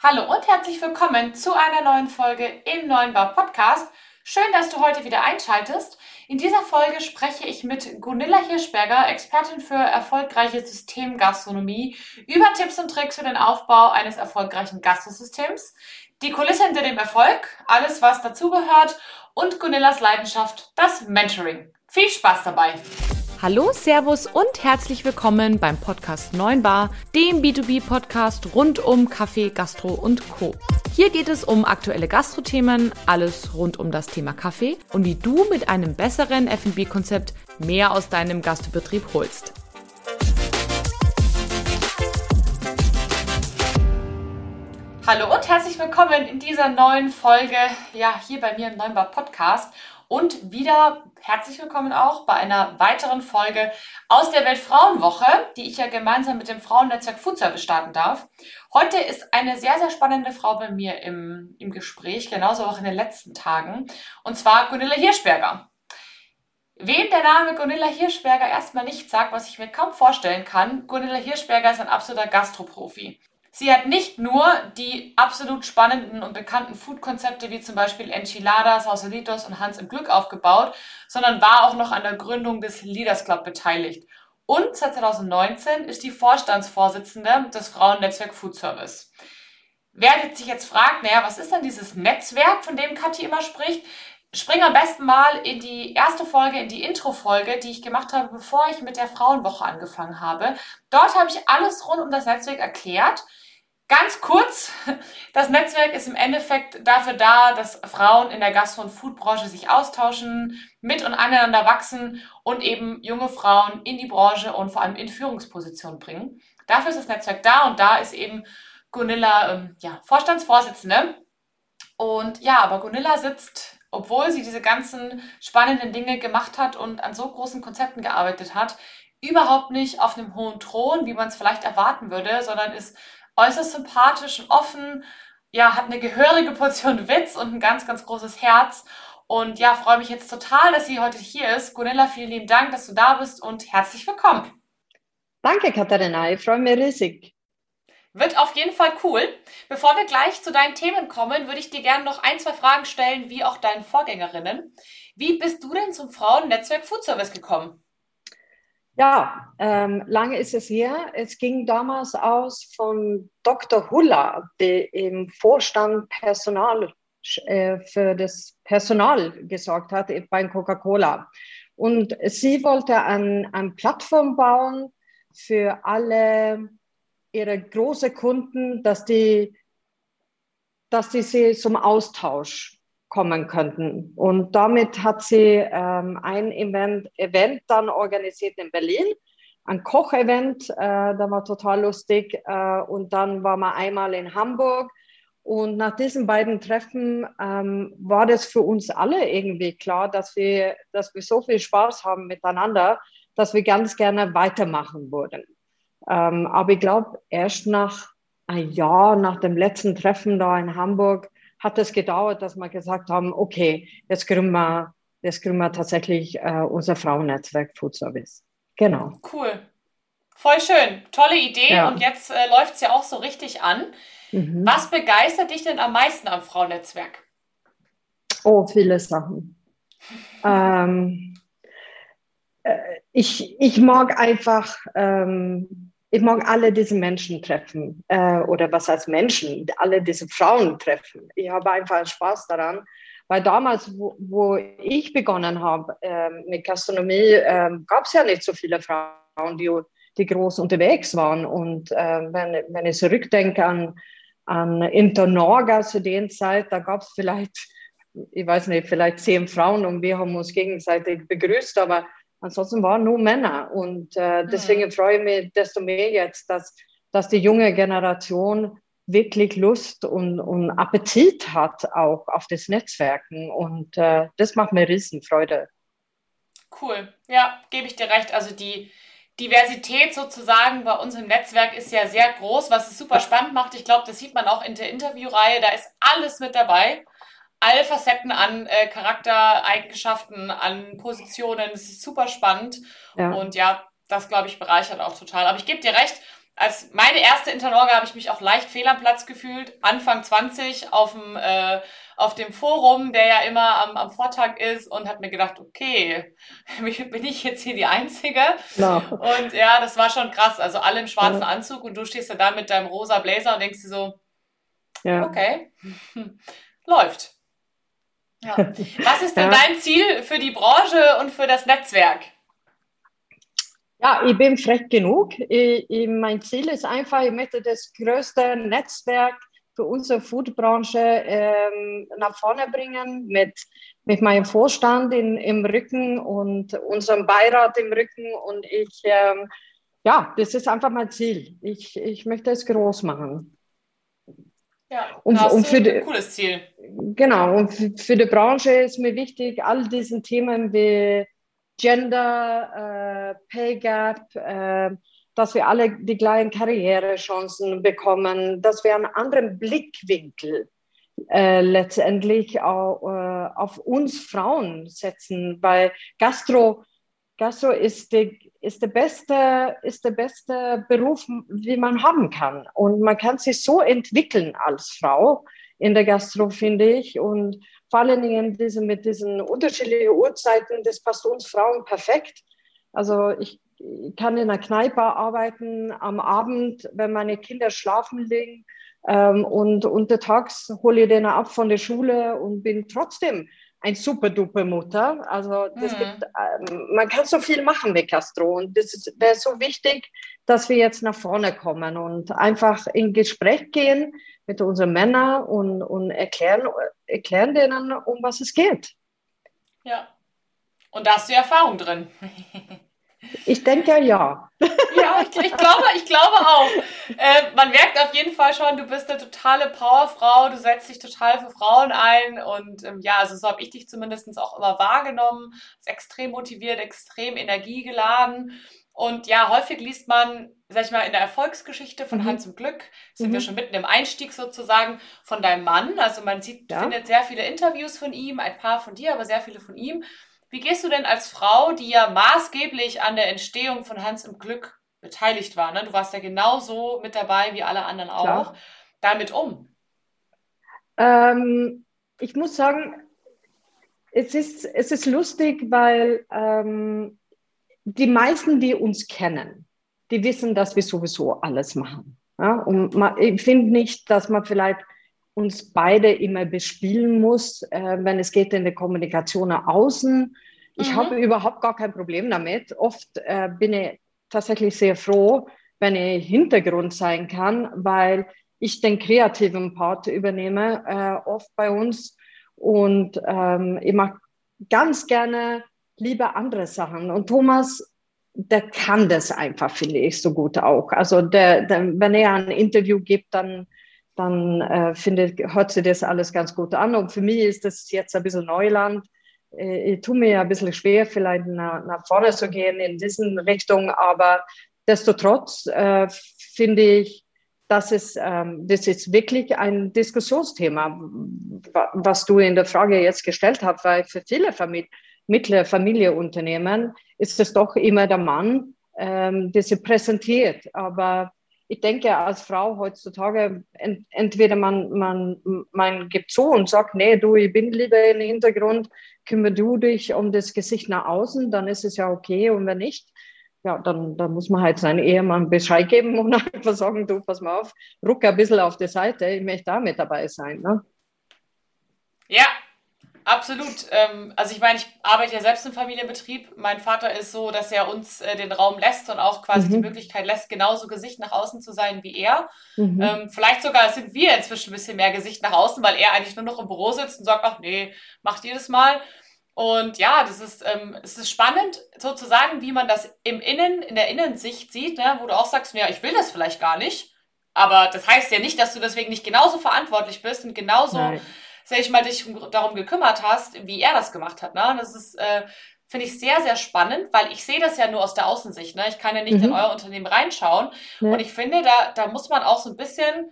Hallo und herzlich willkommen zu einer neuen Folge im Neuen Bau Podcast. Schön, dass du heute wieder einschaltest. In dieser Folge spreche ich mit Gunilla Hirschberger, Expertin für erfolgreiche Systemgastronomie, über Tipps und Tricks für den Aufbau eines erfolgreichen Gastrosystems, die Kulisse hinter dem Erfolg, alles was dazugehört und Gunillas Leidenschaft, das Mentoring. Viel Spaß dabei! Hallo, Servus und herzlich willkommen beim Podcast 9 Bar, dem B2B-Podcast rund um Kaffee, Gastro und Co. Hier geht es um aktuelle Gastrothemen, alles rund um das Thema Kaffee und wie du mit einem besseren F&B-Konzept mehr aus deinem Gastbetrieb holst. Hallo und herzlich willkommen in dieser neuen Folge, ja, hier bei mir im Neunbar Podcast. Und wieder herzlich willkommen auch bei einer weiteren Folge aus der Weltfrauenwoche, die ich ja gemeinsam mit dem Frauennetzwerk Service starten darf. Heute ist eine sehr, sehr spannende Frau bei mir im, im Gespräch, genauso auch in den letzten Tagen, und zwar Gunilla Hirschberger. Wem der Name Gunilla Hirschberger erstmal nicht sagt, was ich mir kaum vorstellen kann, Gunilla Hirschberger ist ein absoluter Gastroprofi. Sie hat nicht nur die absolut spannenden und bekannten Food-Konzepte wie zum Beispiel Enchiladas, Sausalitos und Hans im Glück aufgebaut, sondern war auch noch an der Gründung des Leaders Club beteiligt. Und seit 2019 ist die Vorstandsvorsitzende des Frauennetzwerk Food Service. Wer sich jetzt fragt, naja, was ist denn dieses Netzwerk, von dem Kathi immer spricht? Spring am besten mal in die erste Folge, in die Intro-Folge, die ich gemacht habe, bevor ich mit der Frauenwoche angefangen habe. Dort habe ich alles rund um das Netzwerk erklärt. Ganz kurz, das Netzwerk ist im Endeffekt dafür da, dass Frauen in der Gastro- und Foodbranche sich austauschen, mit und aneinander wachsen und eben junge Frauen in die Branche und vor allem in Führungspositionen bringen. Dafür ist das Netzwerk da und da ist eben Gunilla ähm, ja, Vorstandsvorsitzende. Und ja, aber Gunilla sitzt, obwohl sie diese ganzen spannenden Dinge gemacht hat und an so großen Konzepten gearbeitet hat, überhaupt nicht auf einem hohen Thron, wie man es vielleicht erwarten würde, sondern ist äußerst sympathisch und offen, ja, hat eine gehörige Portion Witz und ein ganz, ganz großes Herz. Und ja, freue mich jetzt total, dass sie heute hier ist. Gunilla, vielen lieben Dank, dass du da bist und herzlich willkommen. Danke, Katharina. Ich freue mich riesig. Wird auf jeden Fall cool. Bevor wir gleich zu deinen Themen kommen, würde ich dir gerne noch ein, zwei Fragen stellen, wie auch deinen Vorgängerinnen. Wie bist du denn zum Frauennetzwerk Food Service gekommen? Ja, ähm, lange ist es her. Es ging damals aus von Dr. Huller, der im Vorstand Personal äh, für das Personal gesorgt hat bei Coca-Cola. Und sie wollte eine ein Plattform bauen für alle ihre großen Kunden, dass die, dass die sie zum Austausch kommen könnten. Und damit hat sie ähm, ein Event, Event dann organisiert in Berlin, ein Kochevent, äh, da war total lustig. Äh, und dann war man einmal in Hamburg. Und nach diesen beiden Treffen ähm, war das für uns alle irgendwie klar, dass wir, dass wir so viel Spaß haben miteinander, dass wir ganz gerne weitermachen würden. Ähm, aber ich glaube, erst nach ein Jahr, nach dem letzten Treffen da in Hamburg, hat es gedauert, dass wir gesagt haben, okay, jetzt gründen wir, jetzt gründen wir tatsächlich äh, unser Frauennetzwerk Food Service. Genau. Cool. Voll schön. Tolle Idee. Ja. Und jetzt äh, läuft es ja auch so richtig an. Mhm. Was begeistert dich denn am meisten am Frauennetzwerk? Oh, viele Sachen. ähm, äh, ich, ich mag einfach ähm, ich mag alle diese Menschen treffen äh, oder was heißt Menschen, alle diese Frauen treffen. Ich habe einfach Spaß daran, weil damals, wo, wo ich begonnen habe äh, mit Gastronomie, äh, gab es ja nicht so viele Frauen, die, die groß unterwegs waren. Und äh, wenn, wenn ich zurückdenke an, an Internorga zu der Zeit, da gab es vielleicht, ich weiß nicht, vielleicht zehn Frauen und wir haben uns gegenseitig begrüßt, aber Ansonsten waren nur Männer. Und äh, deswegen mhm. freue ich mich desto mehr jetzt, dass, dass die junge Generation wirklich Lust und, und Appetit hat auch auf das Netzwerken. Und äh, das macht mir Riesenfreude. Cool. Ja, gebe ich dir recht. Also die Diversität sozusagen bei uns im Netzwerk ist ja sehr groß, was es super spannend macht. Ich glaube, das sieht man auch in der Interviewreihe. Da ist alles mit dabei alle Facetten an äh, Charaktereigenschaften, an Positionen. Es ist super spannend. Ja. Und ja, das, glaube ich, bereichert auch total. Aber ich gebe dir recht, als meine erste Internorga habe ich mich auch leicht fehl am Platz gefühlt. Anfang 20 auf dem, äh, auf dem Forum, der ja immer am, am Vortag ist und habe mir gedacht, okay, bin ich jetzt hier die Einzige? No. Und ja, das war schon krass. Also alle im schwarzen ja. Anzug und du stehst ja da mit deinem rosa Blazer und denkst dir so, ja. okay, läuft. Ja. Was ist denn ja. dein Ziel für die Branche und für das Netzwerk? Ja, ich bin frech genug. Ich, ich, mein Ziel ist einfach, ich möchte das größte Netzwerk für unsere Foodbranche ähm, nach vorne bringen mit, mit meinem Vorstand in, im Rücken und unserem Beirat im Rücken. Und ich, ähm, ja, das ist einfach mein Ziel. Ich, ich möchte es groß machen. Ja, und, und für ein die, cooles Ziel. Genau, und für, für die Branche ist mir wichtig, all diesen Themen wie Gender, äh, Pay Gap, äh, dass wir alle die gleichen Karrierechancen bekommen, dass wir einen anderen Blickwinkel äh, letztendlich auch, äh, auf uns Frauen setzen, weil Gastro, Gastro ist, die, ist, der beste, ist der beste Beruf, wie man haben kann. Und man kann sich so entwickeln als Frau in der Gastro, finde ich. Und vor allen Dingen diese, mit diesen unterschiedlichen Uhrzeiten, das passt uns Frauen perfekt. Also ich, kann in einer Kneipe arbeiten am Abend, wenn meine Kinder schlafen liegen. Ähm, und untertags hole ich den ab von der Schule und bin trotzdem ein super duper Mutter. Also das mhm. gibt, ähm, man kann so viel machen mit Castro und das wäre so wichtig, dass wir jetzt nach vorne kommen und einfach in Gespräch gehen mit unseren Männern und, und erklären, erklären denen, um was es geht. Ja. Und da hast du Erfahrung drin. Ich denke ja. Ja, ich, ich, glaube, ich glaube auch. Äh, man merkt auf jeden Fall schon, du bist eine totale Powerfrau, du setzt dich total für Frauen ein und ähm, ja, also so habe ich dich zumindest auch immer wahrgenommen. Ist extrem motiviert, extrem energiegeladen. Und ja, häufig liest man, sag ich mal, in der Erfolgsgeschichte von mhm. Hans im Glück, sind mhm. wir schon mitten im Einstieg sozusagen von deinem Mann. Also man sieht, ja. findet sehr viele Interviews von ihm, ein paar von dir, aber sehr viele von ihm. Wie gehst du denn als Frau, die ja maßgeblich an der Entstehung von Hans im Glück beteiligt war, ne? du warst ja genauso mit dabei wie alle anderen auch, Klar. damit um? Ähm, ich muss sagen, es ist, es ist lustig, weil ähm, die meisten, die uns kennen, die wissen, dass wir sowieso alles machen. Ja? Und man, ich finde nicht, dass man vielleicht uns beide immer bespielen muss, äh, wenn es geht in der Kommunikation nach außen. Ich mhm. habe überhaupt gar kein Problem damit. Oft äh, bin ich tatsächlich sehr froh, wenn ich Hintergrund sein kann, weil ich den kreativen Part übernehme, äh, oft bei uns. Und ähm, ich mag ganz gerne lieber andere Sachen. Und Thomas, der kann das einfach, finde ich, so gut auch. Also der, der, wenn er ein Interview gibt, dann dann äh, findet, hört sich das alles ganz gut an. Und für mich ist das jetzt ein bisschen Neuland. Äh, ich tue mir ein bisschen schwer, vielleicht nach, nach vorne zu gehen in diesen Richtung, aber destotrotz äh, finde ich, das ist, ähm, das ist wirklich ein Diskussionsthema, was du in der Frage jetzt gestellt hast, weil für viele Famili mittlere Familienunternehmen ist es doch immer der Mann, ähm, der sie präsentiert. Aber ich denke, als Frau heutzutage, ent, entweder man, man, man gibt zu und sagt, nee, du, ich bin lieber im Hintergrund, kümmere du dich um das Gesicht nach außen, dann ist es ja okay. Und wenn nicht, ja, dann, dann muss man halt seinen Ehemann Bescheid geben und einfach sagen, du, pass mal auf, ruck ein bisschen auf die Seite, ich möchte da mit dabei sein. Ne? Ja, Absolut. Ähm, also ich meine, ich arbeite ja selbst im Familienbetrieb. Mein Vater ist so, dass er uns äh, den Raum lässt und auch quasi mhm. die Möglichkeit lässt, genauso Gesicht nach außen zu sein wie er. Mhm. Ähm, vielleicht sogar sind wir inzwischen ein bisschen mehr Gesicht nach außen, weil er eigentlich nur noch im Büro sitzt und sagt, ach nee, macht jedes Mal. Und ja, das ist, ähm, es ist spannend sozusagen, wie man das im Innen, in der Innensicht sieht, ne? wo du auch sagst, ja, ich will das vielleicht gar nicht. Aber das heißt ja nicht, dass du deswegen nicht genauso verantwortlich bist und genauso Nein sag ich mal, dich darum gekümmert hast, wie er das gemacht hat. Ne? Das ist, äh, finde ich sehr, sehr spannend, weil ich sehe das ja nur aus der Außensicht. Ne? Ich kann ja nicht mhm. in euer Unternehmen reinschauen. Ja. Und ich finde, da, da muss man auch so ein bisschen,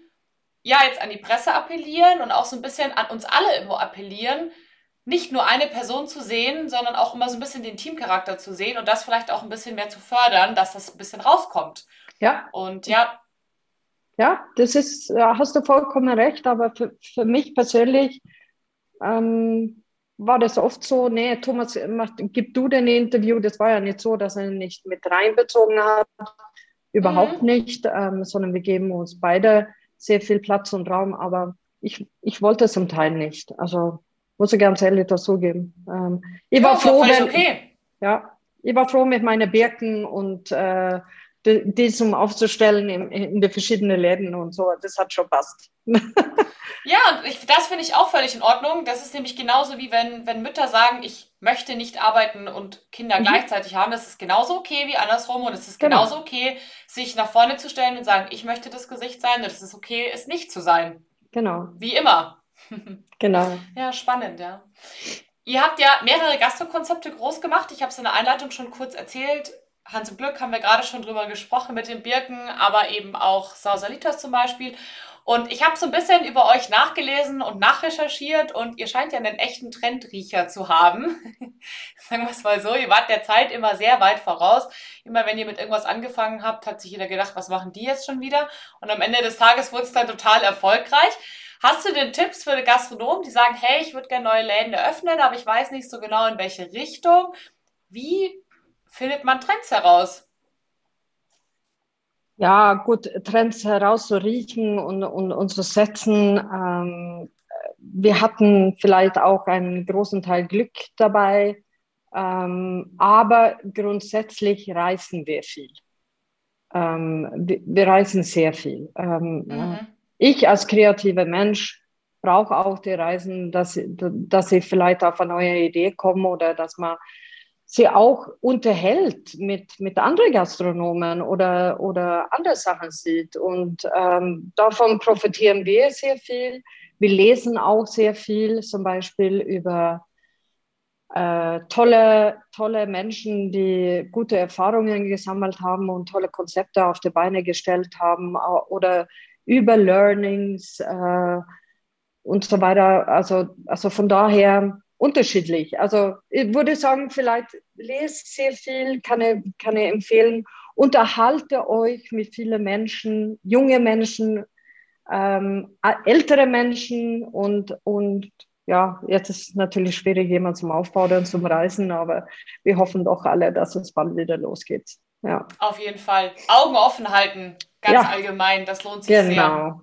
ja, jetzt an die Presse appellieren und auch so ein bisschen an uns alle irgendwo appellieren, nicht nur eine Person zu sehen, sondern auch immer so ein bisschen den Teamcharakter zu sehen und das vielleicht auch ein bisschen mehr zu fördern, dass das ein bisschen rauskommt. Ja. Und ja. Ja, das ist, hast du vollkommen recht, aber für, für mich persönlich ähm, war das oft so, nee, Thomas, mach, gib du den Interview. Das war ja nicht so, dass er nicht mit reinbezogen hat. Überhaupt mhm. nicht, ähm, sondern wir geben uns beide sehr viel Platz und Raum. Aber ich, ich wollte es zum Teil nicht. Also muss ich ganz ehrlich das zugeben. Ähm, ich ja, war froh, wenn, okay. ja, ich war froh mit meinen Birken und äh, diesem aufzustellen in, in die verschiedenen Läden und so. Das hat schon passt. ja, und ich, das finde ich auch völlig in Ordnung. Das ist nämlich genauso wie wenn, wenn Mütter sagen, ich möchte nicht arbeiten und Kinder mhm. gleichzeitig haben. Das ist genauso okay wie andersrum und es ist genau. genauso okay, sich nach vorne zu stellen und sagen, ich möchte das Gesicht sein und es ist okay, es nicht zu sein. Genau. Wie immer. Genau. ja, spannend, ja. Ihr habt ja mehrere Gastrokonzepte groß gemacht. Ich habe es in der Einleitung schon kurz erzählt. Hans im Glück haben wir gerade schon drüber gesprochen mit den Birken, aber eben auch Sausalitas zum Beispiel. Und ich habe so ein bisschen über euch nachgelesen und nachrecherchiert und ihr scheint ja einen echten Trendriecher zu haben. Sagen wir es mal so, ihr wart der Zeit immer sehr weit voraus. Immer wenn ihr mit irgendwas angefangen habt, hat sich jeder gedacht, was machen die jetzt schon wieder? Und am Ende des Tages wurde es dann total erfolgreich. Hast du denn Tipps für die Gastronomen, die sagen, hey, ich würde gerne neue Läden eröffnen, aber ich weiß nicht so genau in welche Richtung? Wie findet man Trends heraus? Ja, gut, Trends herauszuriechen und, und, und zu setzen. Ähm, wir hatten vielleicht auch einen großen Teil Glück dabei, ähm, aber grundsätzlich reisen wir viel. Ähm, wir, wir, reisen sehr viel. Ähm, mhm ich als kreativer Mensch brauche auch die Reisen, dass, dass sie vielleicht auf eine neue Idee kommen oder dass man sie auch unterhält mit, mit anderen Gastronomen oder, oder andere Sachen sieht. Und ähm, davon profitieren wir sehr viel. Wir lesen auch sehr viel, zum Beispiel über äh, tolle, tolle Menschen, die gute Erfahrungen gesammelt haben und tolle Konzepte auf die Beine gestellt haben oder über Learnings äh, und so weiter. Also, also von daher unterschiedlich. Also ich würde sagen, vielleicht lest sehr viel, kann ich, kann ich empfehlen. Unterhalte euch mit vielen Menschen, junge Menschen, ähm, ältere Menschen und, und ja, jetzt ist es natürlich schwierig, jemand zum Aufbauen und zum Reisen, aber wir hoffen doch alle, dass es bald wieder losgeht. Ja. Auf jeden Fall. Augen offen halten. Ganz ja. allgemein, das lohnt sich genau. sehr.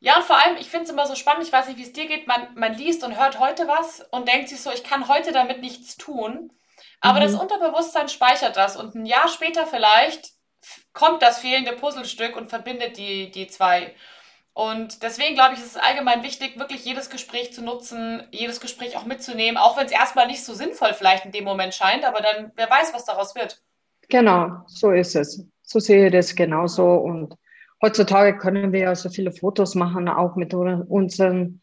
Ja, und vor allem, ich finde es immer so spannend, ich weiß nicht, wie es dir geht, man, man liest und hört heute was und denkt sich so, ich kann heute damit nichts tun. Aber mhm. das Unterbewusstsein speichert das und ein Jahr später vielleicht kommt das fehlende Puzzlestück und verbindet die, die zwei. Und deswegen glaube ich, ist es allgemein wichtig, wirklich jedes Gespräch zu nutzen, jedes Gespräch auch mitzunehmen, auch wenn es erstmal nicht so sinnvoll vielleicht in dem Moment scheint, aber dann, wer weiß, was daraus wird. Genau, so ist es so sehe ich das genauso. Und heutzutage können wir ja so viele Fotos machen, auch mit unseren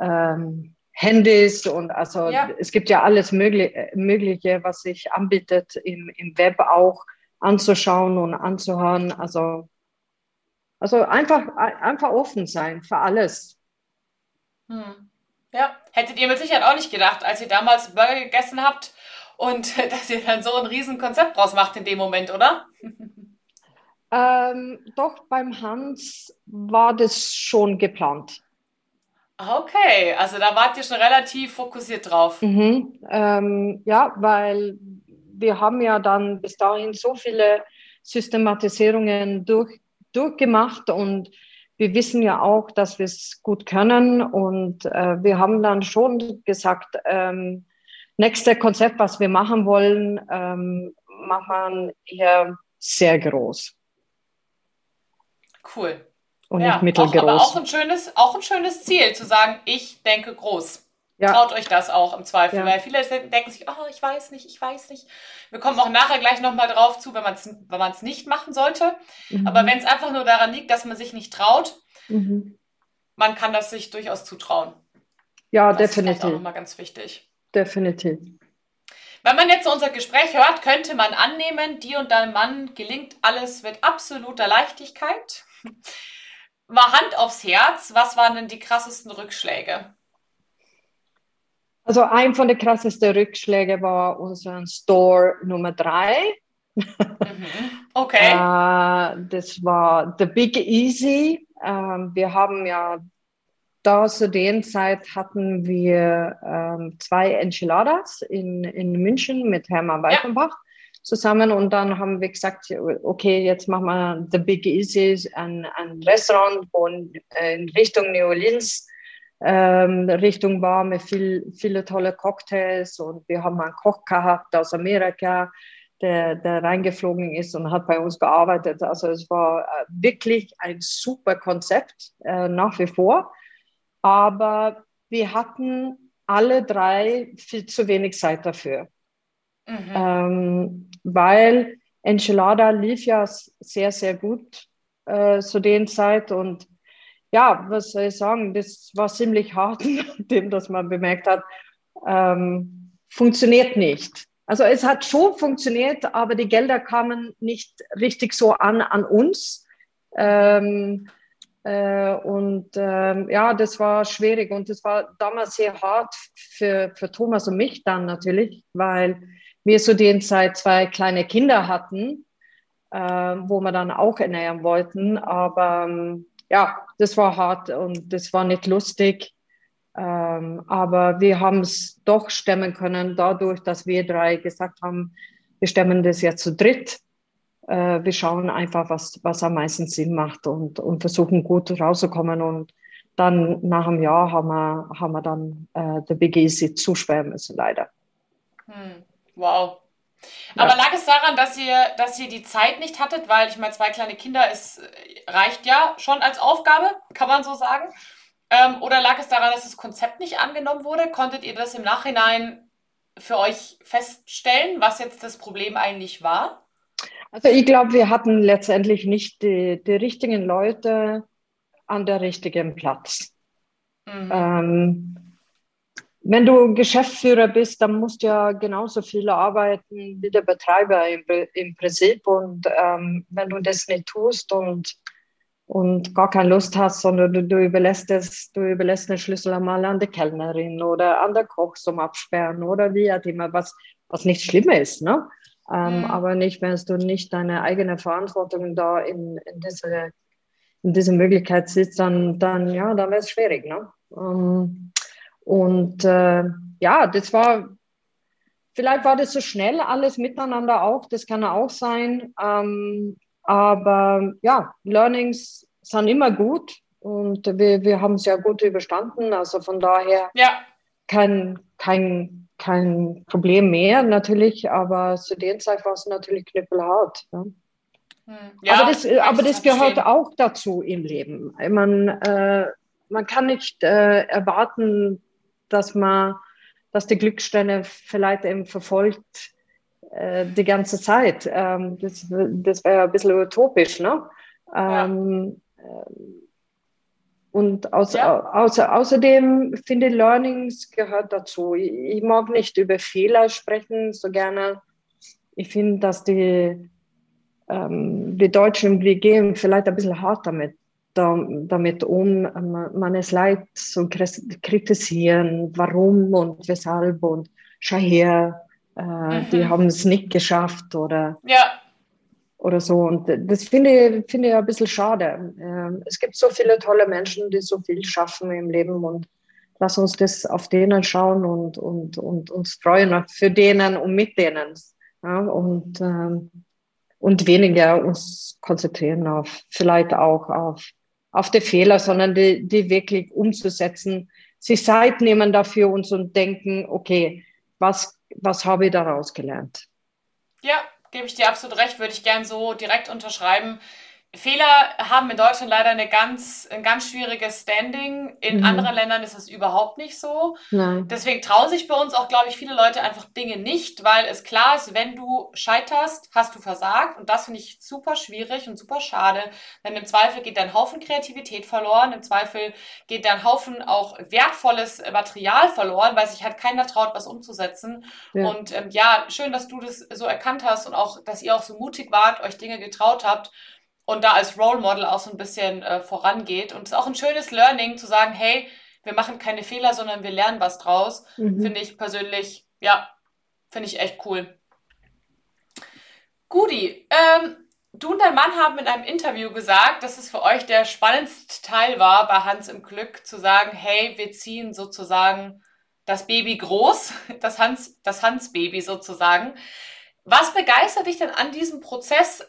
ähm, Handys. Und also ja. es gibt ja alles Mögliche, Mögliche, was sich anbietet, im, im Web auch anzuschauen und anzuhören. Also, also einfach, einfach offen sein für alles. Hm. Ja, hättet ihr mit Sicherheit auch nicht gedacht, als ihr damals Burger gegessen habt und dass ihr dann so ein riesen Konzept draus macht in dem Moment, oder? Ähm, doch, beim Hans war das schon geplant. Okay, also da wart ihr schon relativ fokussiert drauf. Mhm, ähm, ja, weil wir haben ja dann bis dahin so viele Systematisierungen durch, durchgemacht und wir wissen ja auch, dass wir es gut können und äh, wir haben dann schon gesagt, ähm, nächste Konzept, was wir machen wollen, ähm, machen wir hier sehr groß. Cool. Und ja, nicht mittelgroß. Auch, aber auch ein, schönes, auch ein schönes Ziel, zu sagen, ich denke groß. Ja. Traut euch das auch im Zweifel, ja. weil viele denken sich, oh, ich weiß nicht, ich weiß nicht. Wir kommen auch nachher gleich nochmal drauf zu, wenn man es wenn nicht machen sollte. Mhm. Aber wenn es einfach nur daran liegt, dass man sich nicht traut, mhm. man kann das sich durchaus zutrauen. Ja, das definitiv. Das ist auch nochmal ganz wichtig. Definitiv. Wenn man jetzt unser Gespräch hört, könnte man annehmen, dir und deinem Mann gelingt alles mit absoluter Leichtigkeit. Mal Hand aufs Herz, was waren denn die krassesten Rückschläge? Also ein von den krassesten Rückschlägen war unser Store Nummer drei. Mhm. Okay. äh, das war The Big Easy. Ähm, wir haben ja da zu den Zeit hatten wir ähm, zwei Enchiladas in, in München mit Hermann Weifenbach ja. Zusammen und dann haben wir gesagt, okay, jetzt machen wir The Big Easy, ein, ein Restaurant wo in, in Richtung New Orleans ähm, Richtung war mit viel, viele tolle Cocktails und wir haben einen Koch gehabt aus Amerika, der, der reingeflogen ist und hat bei uns gearbeitet. Also es war äh, wirklich ein super Konzept äh, nach wie vor aber wir hatten alle drei viel zu wenig Zeit dafür. Mhm. Ähm, weil Enchilada lief ja sehr, sehr gut äh, zu den Zeit und ja, was soll ich sagen, das war ziemlich hart, nachdem dass man bemerkt hat, ähm, funktioniert nicht. Also es hat schon funktioniert, aber die Gelder kamen nicht richtig so an an uns. Ähm, äh, und ähm, ja, das war schwierig und das war damals sehr hart für, für Thomas und mich dann natürlich, weil wir zu den Zeit zwei kleine Kinder hatten, äh, wo wir dann auch ernähren wollten. Aber ähm, ja, das war hart und das war nicht lustig. Ähm, aber wir haben es doch stemmen können, dadurch, dass wir drei gesagt haben, wir stemmen das jetzt zu dritt äh, wir schauen einfach, was, was am meisten Sinn macht und, und versuchen gut rauszukommen. Und dann nach einem Jahr haben wir, haben wir dann äh, der BGC zusperren müssen, leider. Hm. Wow. Aber ja. lag es daran, dass ihr, dass ihr die Zeit nicht hattet? Weil ich meine, zwei kleine Kinder ist, reicht ja schon als Aufgabe, kann man so sagen. Ähm, oder lag es daran, dass das Konzept nicht angenommen wurde? Konntet ihr das im Nachhinein für euch feststellen, was jetzt das Problem eigentlich war? Also ich glaube, wir hatten letztendlich nicht die, die richtigen Leute an der richtigen Platz. Mhm. Ähm, wenn du Geschäftsführer bist, dann musst du ja genauso viel arbeiten wie der Betreiber im, im Prinzip. Und ähm, wenn du das nicht tust und, und gar keine Lust hast, sondern du, du überlässt es, du überlässt den Schlüssel einmal an die Kellnerin oder an der Koch zum Absperren oder wie auch immer, was, was nicht schlimm ist. Ne? Ähm, mhm. Aber nicht, wenn du nicht deine eigene Verantwortung da in, in, diese, in diese Möglichkeit siehst, dann, dann ja, dann wäre es schwierig. Ne? Ähm, und äh, ja, das war, vielleicht war das so schnell alles miteinander auch, das kann auch sein. Ähm, aber ja, Learnings sind immer gut und wir, wir haben es ja gut überstanden. Also von daher ja. kein, kein kein Problem mehr natürlich, aber zu der Zeit war es natürlich knüppelhart. Ne? Ja, aber das, aber das gehört verstehen. auch dazu im Leben. Man, äh, man kann nicht äh, erwarten, dass man, dass die Glückssterne vielleicht eben verfolgt äh, die ganze Zeit. Ähm, das das wäre ein bisschen utopisch, ne? Ähm, ja. Äh, und aus, ja. außer, außerdem finde ich, Learnings gehört dazu. Ich, ich, mag nicht über Fehler sprechen so gerne. Ich finde, dass die, ähm, die Deutschen, die gehen vielleicht ein bisschen hart damit, da, damit um. Man, ist leid zu kritisieren, warum und weshalb und schau her, äh, mhm. die haben es nicht geschafft oder ja oder so. Und das finde ich, finde ich ein bisschen schade. Ähm, es gibt so viele tolle Menschen, die so viel schaffen im Leben und lass uns das auf denen schauen und, und, und uns freuen für denen und mit denen. Ja, und, ähm, und weniger uns konzentrieren auf, vielleicht auch auf, auf die Fehler, sondern die, die wirklich umzusetzen, sich Zeit nehmen dafür und denken, okay, was, was habe ich daraus gelernt? Ja, gebe ich dir absolut recht, würde ich gern so direkt unterschreiben. Fehler haben in Deutschland leider eine ganz, ein ganz schwieriges Standing. In mhm. anderen Ländern ist das überhaupt nicht so. Nein. Deswegen trauen sich bei uns auch, glaube ich, viele Leute einfach Dinge nicht, weil es klar ist, wenn du scheiterst, hast du versagt. Und das finde ich super schwierig und super schade. Denn im Zweifel geht dein Haufen Kreativität verloren. Im Zweifel geht dein Haufen auch wertvolles Material verloren, weil sich halt keiner traut, was umzusetzen. Ja. Und ähm, ja, schön, dass du das so erkannt hast und auch, dass ihr auch so mutig wart, euch Dinge getraut habt und da als Role Model auch so ein bisschen äh, vorangeht. Und es ist auch ein schönes Learning zu sagen, hey, wir machen keine Fehler, sondern wir lernen was draus. Mhm. Finde ich persönlich, ja, finde ich echt cool. Gudi, ähm, du und dein Mann haben in einem Interview gesagt, dass es für euch der spannendste Teil war, bei Hans im Glück zu sagen, hey, wir ziehen sozusagen das Baby groß, das Hans, das Hans-Baby sozusagen. Was begeistert dich denn an diesem Prozess,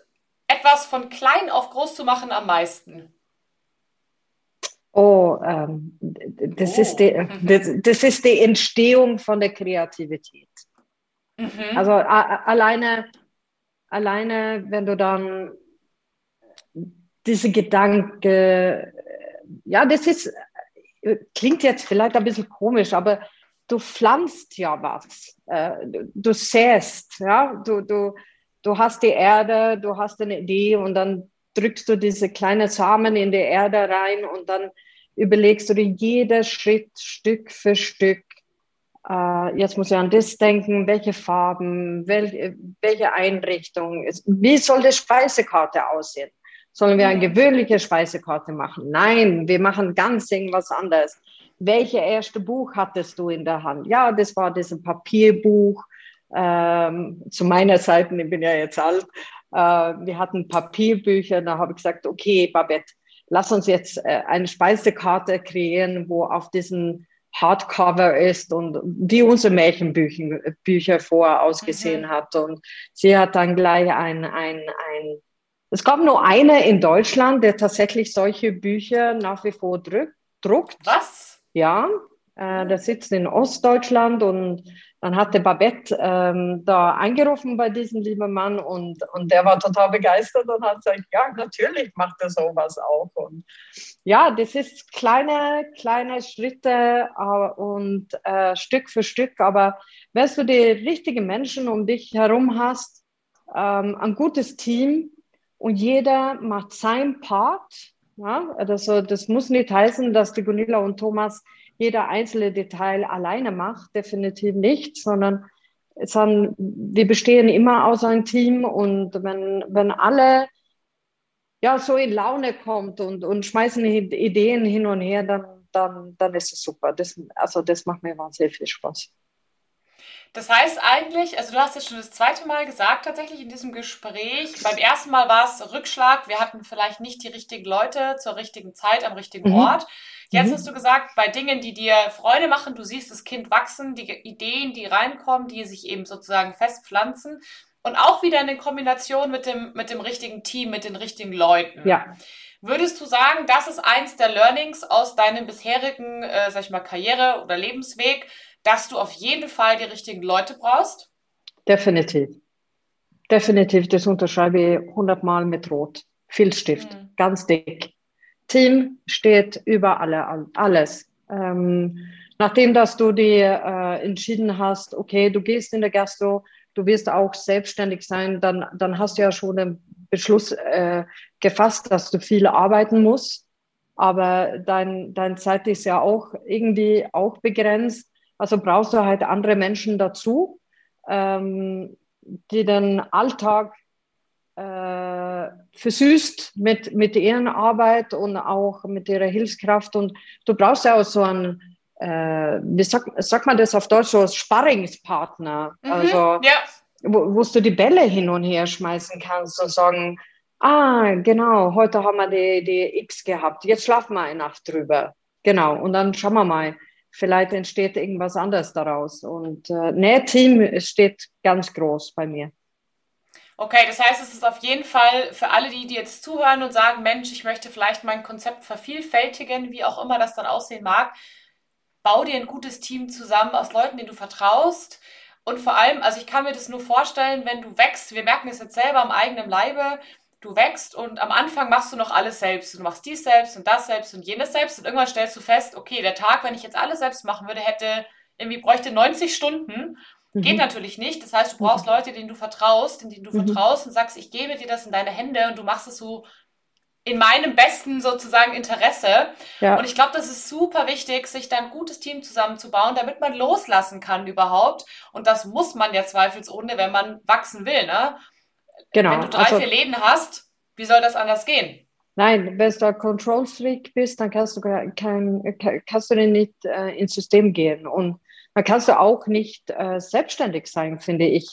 etwas von klein auf groß zu machen am meisten? Oh, ähm, das, oh. Ist die, das, das, ist die Entstehung von der Kreativität. Mhm. Also a, alleine, alleine, wenn du dann diese Gedanke, ja, das ist, klingt jetzt vielleicht ein bisschen komisch, aber du pflanzt ja was, äh, du, du säst, ja, du, du, du hast die Erde, du hast eine Idee und dann drückst du diese kleinen Samen in die Erde rein und dann überlegst du dir jeder Schritt Stück für Stück. Äh, jetzt muss ich an das denken, welche Farben, welche, welche Einrichtung, wie soll die Speisekarte aussehen? Sollen wir eine gewöhnliche Speisekarte machen? Nein, wir machen ganz irgendwas anderes. Welche erste Buch hattest du in der Hand? Ja, das war dieses Papierbuch. Ähm, zu meiner Zeit, ich bin ja jetzt alt, äh, wir hatten Papierbücher. Da habe ich gesagt, okay, Babette, lass uns jetzt äh, eine Speisekarte kreieren, wo auf diesen Hardcover ist und wie unsere Märchenbücher Bücher vorher ausgesehen mhm. hat. Und sie hat dann gleich ein, ein, ein es gab nur eine in Deutschland, der tatsächlich solche Bücher nach wie vor drück, druckt. Was? Ja, äh, der sitzt in Ostdeutschland und dann hatte Babette ähm, da angerufen bei diesem lieben Mann und, und der war total begeistert und hat gesagt, ja, natürlich macht er sowas auch. Und ja, das ist kleine, kleine Schritte äh, und äh, Stück für Stück, aber wenn du die richtigen Menschen um dich herum hast, ähm, ein gutes Team, und jeder macht sein Part. Ja? Also das muss nicht heißen, dass die Gunilla und Thomas jeder einzelne Detail alleine macht, definitiv nicht, sondern es haben, wir bestehen immer aus einem Team und wenn, wenn alle ja, so in Laune kommt und, und schmeißen Ideen hin und her, dann, dann, dann ist es super. Das, also das macht mir wahnsinnig viel Spaß. Das heißt eigentlich, also du hast jetzt schon das zweite Mal gesagt, tatsächlich in diesem Gespräch. Beim ersten Mal war es Rückschlag. Wir hatten vielleicht nicht die richtigen Leute zur richtigen Zeit am richtigen mhm. Ort. Jetzt mhm. hast du gesagt, bei Dingen, die dir Freude machen, du siehst das Kind wachsen, die Ideen, die reinkommen, die sich eben sozusagen festpflanzen. Und auch wieder in Kombination mit dem, mit dem richtigen Team, mit den richtigen Leuten. Ja. Würdest du sagen, das ist eins der Learnings aus deinem bisherigen, äh, sag ich mal, Karriere- oder Lebensweg, dass du auf jeden Fall die richtigen Leute brauchst? Definitiv. Definitiv, das unterschreibe ich hundertmal mit Rot. Filzstift, mhm. ganz dick. Team steht über alle, alles. Ähm, nachdem, dass du dir äh, entschieden hast, okay, du gehst in der Gastro, du wirst auch selbstständig sein, dann, dann hast du ja schon den Beschluss äh, gefasst, dass du viel arbeiten musst. Aber dein, dein Zeit ist ja auch irgendwie auch begrenzt. Also brauchst du halt andere Menschen dazu, ähm, die den Alltag äh, versüßt mit, mit ihren Arbeit und auch mit ihrer Hilfskraft. Und du brauchst ja auch so einen, äh, wie sagt, sagt man das auf Deutsch, so Sparringspartner. Mhm, also, ja. wo, wo du die Bälle hin und her schmeißen kannst und sagen, ah, genau, heute haben wir die, die X gehabt, jetzt schlafen wir eine Nacht drüber. Genau, und dann schauen wir mal vielleicht entsteht irgendwas anderes daraus. Und äh, nee, Team steht ganz groß bei mir. Okay, das heißt, es ist auf jeden Fall für alle, die, die jetzt zuhören und sagen, Mensch, ich möchte vielleicht mein Konzept vervielfältigen, wie auch immer das dann aussehen mag, bau dir ein gutes Team zusammen aus Leuten, denen du vertraust. Und vor allem, also ich kann mir das nur vorstellen, wenn du wächst, wir merken es jetzt selber am eigenen Leibe, du wächst und am Anfang machst du noch alles selbst. Du machst dies selbst und das selbst und jenes selbst und irgendwann stellst du fest, okay, der Tag, wenn ich jetzt alles selbst machen würde, hätte irgendwie bräuchte 90 Stunden. Mhm. Geht natürlich nicht. Das heißt, du brauchst mhm. Leute, denen du vertraust, in denen du mhm. vertraust und sagst, ich gebe dir das in deine Hände und du machst es so in meinem besten sozusagen Interesse. Ja. Und ich glaube, das ist super wichtig, sich da ein gutes Team zusammenzubauen, damit man loslassen kann überhaupt. Und das muss man ja zweifelsohne, wenn man wachsen will. Ne? Genau. Wenn du drei, also, vier Läden hast, wie soll das anders gehen? Nein, wenn du ein Control Freak bist, dann kannst du, kein, kannst du nicht äh, ins System gehen. Und dann kannst du auch nicht äh, selbstständig sein, finde ich.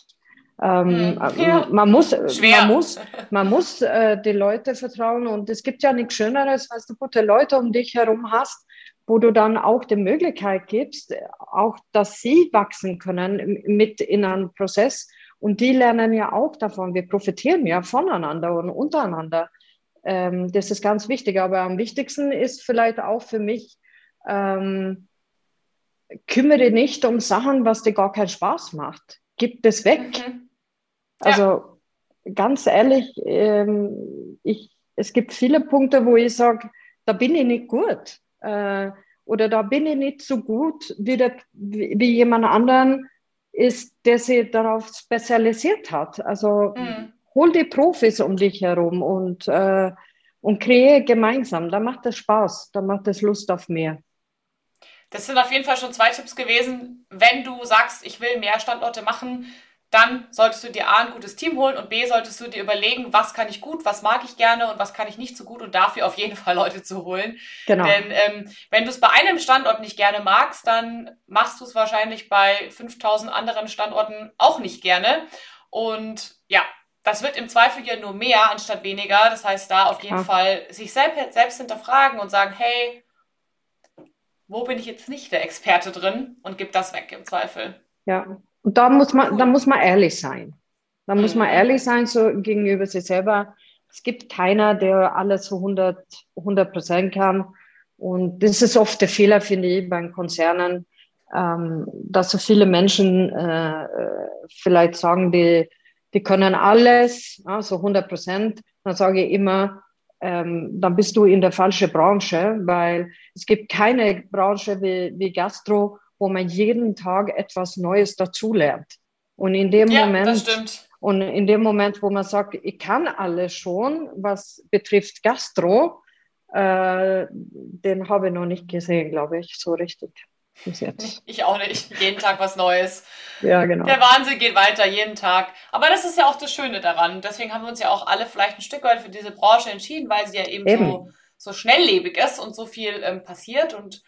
Ähm, hm. ja. Man muss, Schwer. man muss, man muss äh, die Leute vertrauen und es gibt ja nichts Schöneres, als du gute Leute um dich herum hast, wo du dann auch die Möglichkeit gibst, auch, dass sie wachsen können mit in einem Prozess und die lernen ja auch davon. Wir profitieren ja voneinander und untereinander. Ähm, das ist ganz wichtig. Aber am wichtigsten ist vielleicht auch für mich, ähm, kümmere nicht um Sachen, was dir gar keinen Spaß macht. Gib das weg. Mhm. Also ganz ehrlich, ähm, ich, es gibt viele Punkte, wo ich sage, da bin ich nicht gut. Äh, oder da bin ich nicht so gut wie, der, wie, wie jemand anderen ist, der sich darauf spezialisiert hat. Also mhm. hol die Profis um dich herum und, äh, und kreiere gemeinsam. Da macht es Spaß, da macht es Lust auf mehr. Das sind auf jeden Fall schon zwei Tipps gewesen. Wenn du sagst, ich will mehr Standorte machen, dann solltest du dir A, ein gutes Team holen und B, solltest du dir überlegen, was kann ich gut, was mag ich gerne und was kann ich nicht so gut und dafür auf jeden Fall Leute zu holen. Genau. Denn ähm, wenn du es bei einem Standort nicht gerne magst, dann machst du es wahrscheinlich bei 5000 anderen Standorten auch nicht gerne. Und ja, das wird im Zweifel ja nur mehr anstatt weniger. Das heißt, da auf jeden ja. Fall sich selbst, selbst hinterfragen und sagen, hey, wo bin ich jetzt nicht der Experte drin und gib das weg im Zweifel. Ja, und da muss man, da muss man ehrlich sein. Da muss man mhm. ehrlich sein so gegenüber sich selber. Es gibt keiner, der alles zu 100 Prozent kann. Und das ist oft der Fehler, finde ich, bei Konzernen, ähm, dass so viele Menschen äh, vielleicht sagen, die, die können alles, ja, so 100 Prozent. Dann sage ich immer, ähm, dann bist du in der falschen Branche, weil es gibt keine Branche wie, wie Gastro, wo man jeden Tag etwas Neues dazulernt. Und in dem ja, Moment, und in dem Moment, wo man sagt, ich kann alles schon, was betrifft Gastro, äh, den habe ich noch nicht gesehen, glaube ich, so richtig. Bis jetzt. Ich auch nicht. Jeden Tag was Neues. Ja, genau. Der Wahnsinn geht weiter, jeden Tag. Aber das ist ja auch das Schöne daran. Deswegen haben wir uns ja auch alle vielleicht ein Stück weit für diese Branche entschieden, weil sie ja eben, eben. So, so schnelllebig ist und so viel ähm, passiert. Und